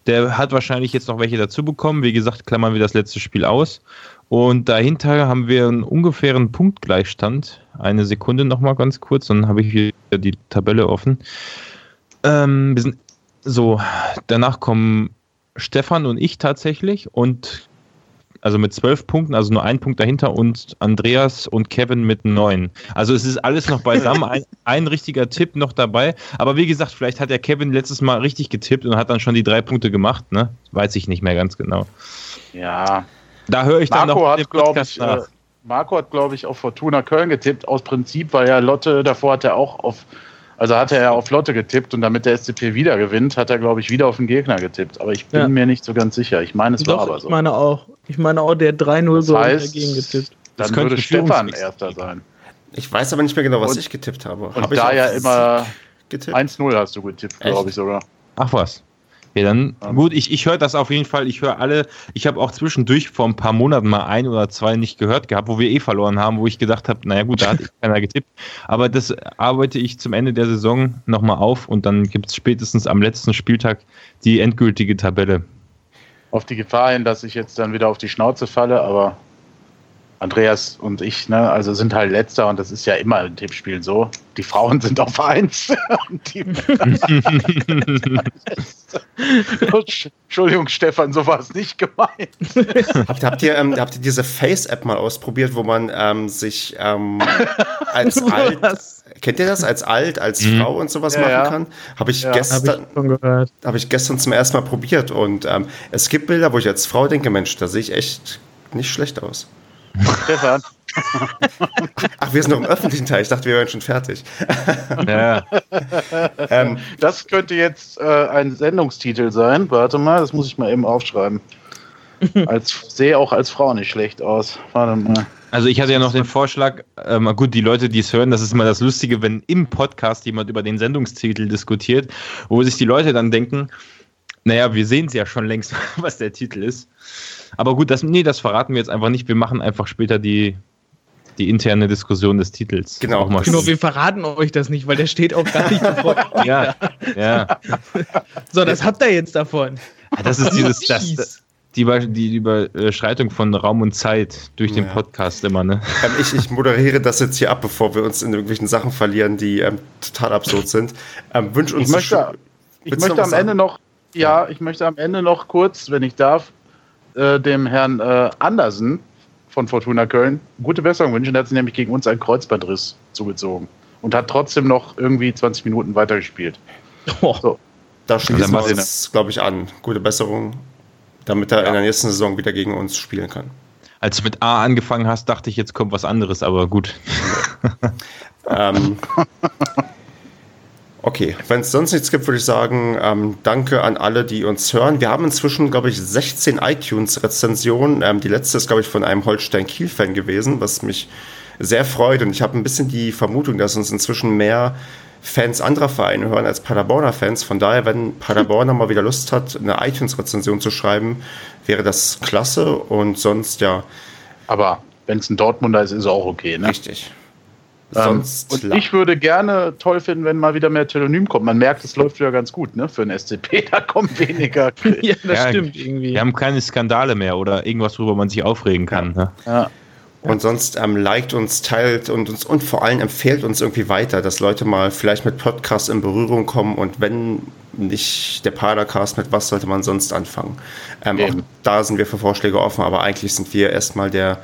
Der hat wahrscheinlich jetzt noch welche dazu bekommen. Wie gesagt, klammern wir das letzte Spiel aus. Und dahinter haben wir einen ungefähren Punktgleichstand. Eine Sekunde nochmal ganz kurz, dann habe ich wieder die Tabelle offen. Ähm, wir sind so, danach kommen Stefan und ich tatsächlich und also mit zwölf Punkten, also nur ein Punkt dahinter und Andreas und Kevin mit neun. Also es ist alles noch beisammen, ein, ein richtiger Tipp noch dabei. Aber wie gesagt, vielleicht hat der Kevin letztes Mal richtig getippt und hat dann schon die drei Punkte gemacht, ne? Weiß ich nicht mehr ganz genau. Ja. Da höre ich Marco dann noch hat, glaube ich, äh, Marco hat, glaube ich, auf Fortuna Köln getippt, aus Prinzip, weil ja Lotte, davor hat er auch auf, also hat er ja auf Lotte getippt und damit der SCP wieder gewinnt, hat er, glaube ich, wieder auf den Gegner getippt. Aber ich bin Ja. mir nicht so ganz sicher. Ich meine, es war Doch, aber ich so. meine auch. Ich meine auch, der 3-0 Das so heißt, dagegen getippt. Das Dann könnte Stefan Erster sein. Ich weiß aber nicht mehr genau, was Und- ich getippt habe. Und Habe ich da ja immer Sieg getippt? 1-0 hast du getippt, glaube ich sogar. Ach was. Ja, dann gut, ich, ich höre das auf jeden Fall. Ich höre alle. Ich habe auch zwischendurch vor ein paar Monaten mal ein oder zwei nicht gehört gehabt, wo wir eh verloren haben, wo ich gedacht habe, naja gut, da hat keiner getippt. Aber das arbeite ich zum Ende der Saison nochmal auf und dann gibt es spätestens am letzten Spieltag die endgültige Tabelle. Auf die Gefahr hin, dass ich jetzt dann wieder auf die Schnauze falle, aber Andreas und ich, ne, also sind halt letzter und das ist ja immer in Tippspielen so. Die Frauen sind auf eins. und die Entschuldigung, Stefan, so war es nicht gemeint. Habt, habt, ihr, ähm, habt ihr diese Face-App mal ausprobiert, wo man ähm, sich ähm, als alt, kennt ihr das, als alt, als Mhm. Frau und sowas Ja, machen ja. kann? Habe ich, Ja. Habe gestern, ich hab ich gestern zum ersten Mal probiert und ähm, es gibt Bilder, wo ich als Frau denke, Mensch, da sehe ich echt nicht schlecht aus. Stefan, Ach, wir sind noch im öffentlichen Teil. Ich dachte, wir wären schon fertig. Ja, Ähm, das könnte jetzt äh, ein Sendungstitel sein. Warte mal, das muss ich mal eben aufschreiben. Als, sehe auch als Frau nicht schlecht aus. Warte mal. also ich hatte ja noch den Vorschlag, ähm, gut, die Leute, die es hören, das ist immer das Lustige, wenn im Podcast jemand über den Sendungstitel diskutiert, wo sich die Leute dann denken, naja, wir sehen es ja schon längst, was der Titel ist. Aber gut, das, nee, das verraten wir jetzt einfach nicht. Wir machen einfach später die, die interne Diskussion des Titels. Genau. Auch mal Genau, wir verraten euch das nicht, weil der steht auch gar nicht bevor. ja, ja. So, das habt ihr jetzt davon. Das ist dieses, das, Fies. die, Über- die Überschreitung von Raum und Zeit durch den Ja. Podcast immer, ne? ähm, ich, ich moderiere das jetzt hier ab, bevor wir uns in irgendwelchen Sachen verlieren, die ähm, total absurd sind. Ähm, wünsch uns Ich möchte, ich möchte am was Ende sagen? noch, ja, ich möchte am Ende noch kurz, wenn ich darf, äh, dem Herrn äh, Andersen von Fortuna Köln gute Besserung wünschen. Der hat sich nämlich gegen uns einen Kreuzbandriss zugezogen und hat trotzdem noch irgendwie 20 Minuten weitergespielt. Oh, da schließen Dann wir uns, glaube ich, an. Gute Besserung, damit er in der nächsten Saison wieder gegen uns spielen kann. Als du mit A angefangen hast, dachte ich, jetzt kommt was anderes, aber gut. Ähm, okay, wenn es sonst nichts gibt, würde ich sagen, ähm, danke an alle, die uns hören. Wir haben inzwischen, glaube ich, 16 iTunes-Rezensionen. Ähm, die letzte ist, glaube ich, von einem Holstein-Kiel-Fan gewesen, was mich sehr freut. Und ich habe ein bisschen die Vermutung, dass uns inzwischen mehr Fans anderer Vereine hören als Paderborner Fans. Von daher, wenn Paderborner mal wieder Lust hat, eine iTunes-Rezension zu schreiben, wäre das klasse. Und sonst, ja, Aber wenn es ein Dortmunder ist, ist es auch okay. Ne? richtig. Sonst und la- ich würde gerne toll finden, wenn mal wieder mehr Telonym kommt. Man merkt, es läuft wieder ganz gut ne? für den SCP. Da kommt weniger. ja, das Ja, stimmt irgendwie. Wir haben keine Skandale mehr oder irgendwas, worüber man sich aufregen kann. Ne? ja. Und sonst ähm, liked uns, teilt und uns und vor allem empfehlt uns irgendwie weiter, dass Leute mal vielleicht mit Podcasts in Berührung kommen und wenn nicht der Padercast, mit was sollte man sonst anfangen? Ähm, auch da sind wir für Vorschläge offen, aber eigentlich sind wir erstmal der,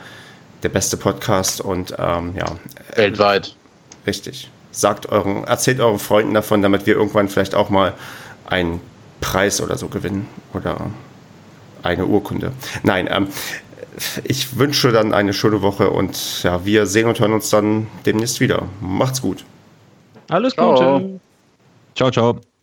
der beste Podcast und ähm, ja, Weltweit. richtig. Sagt euren, erzählt euren Freunden davon, damit wir irgendwann vielleicht auch mal einen Preis oder so gewinnen oder eine Urkunde. Nein, ähm, ich wünsche dann eine schöne Woche und ja, wir sehen und hören uns dann demnächst wieder. Macht's gut. Alles Ciao. Gute. Ciao, ciao.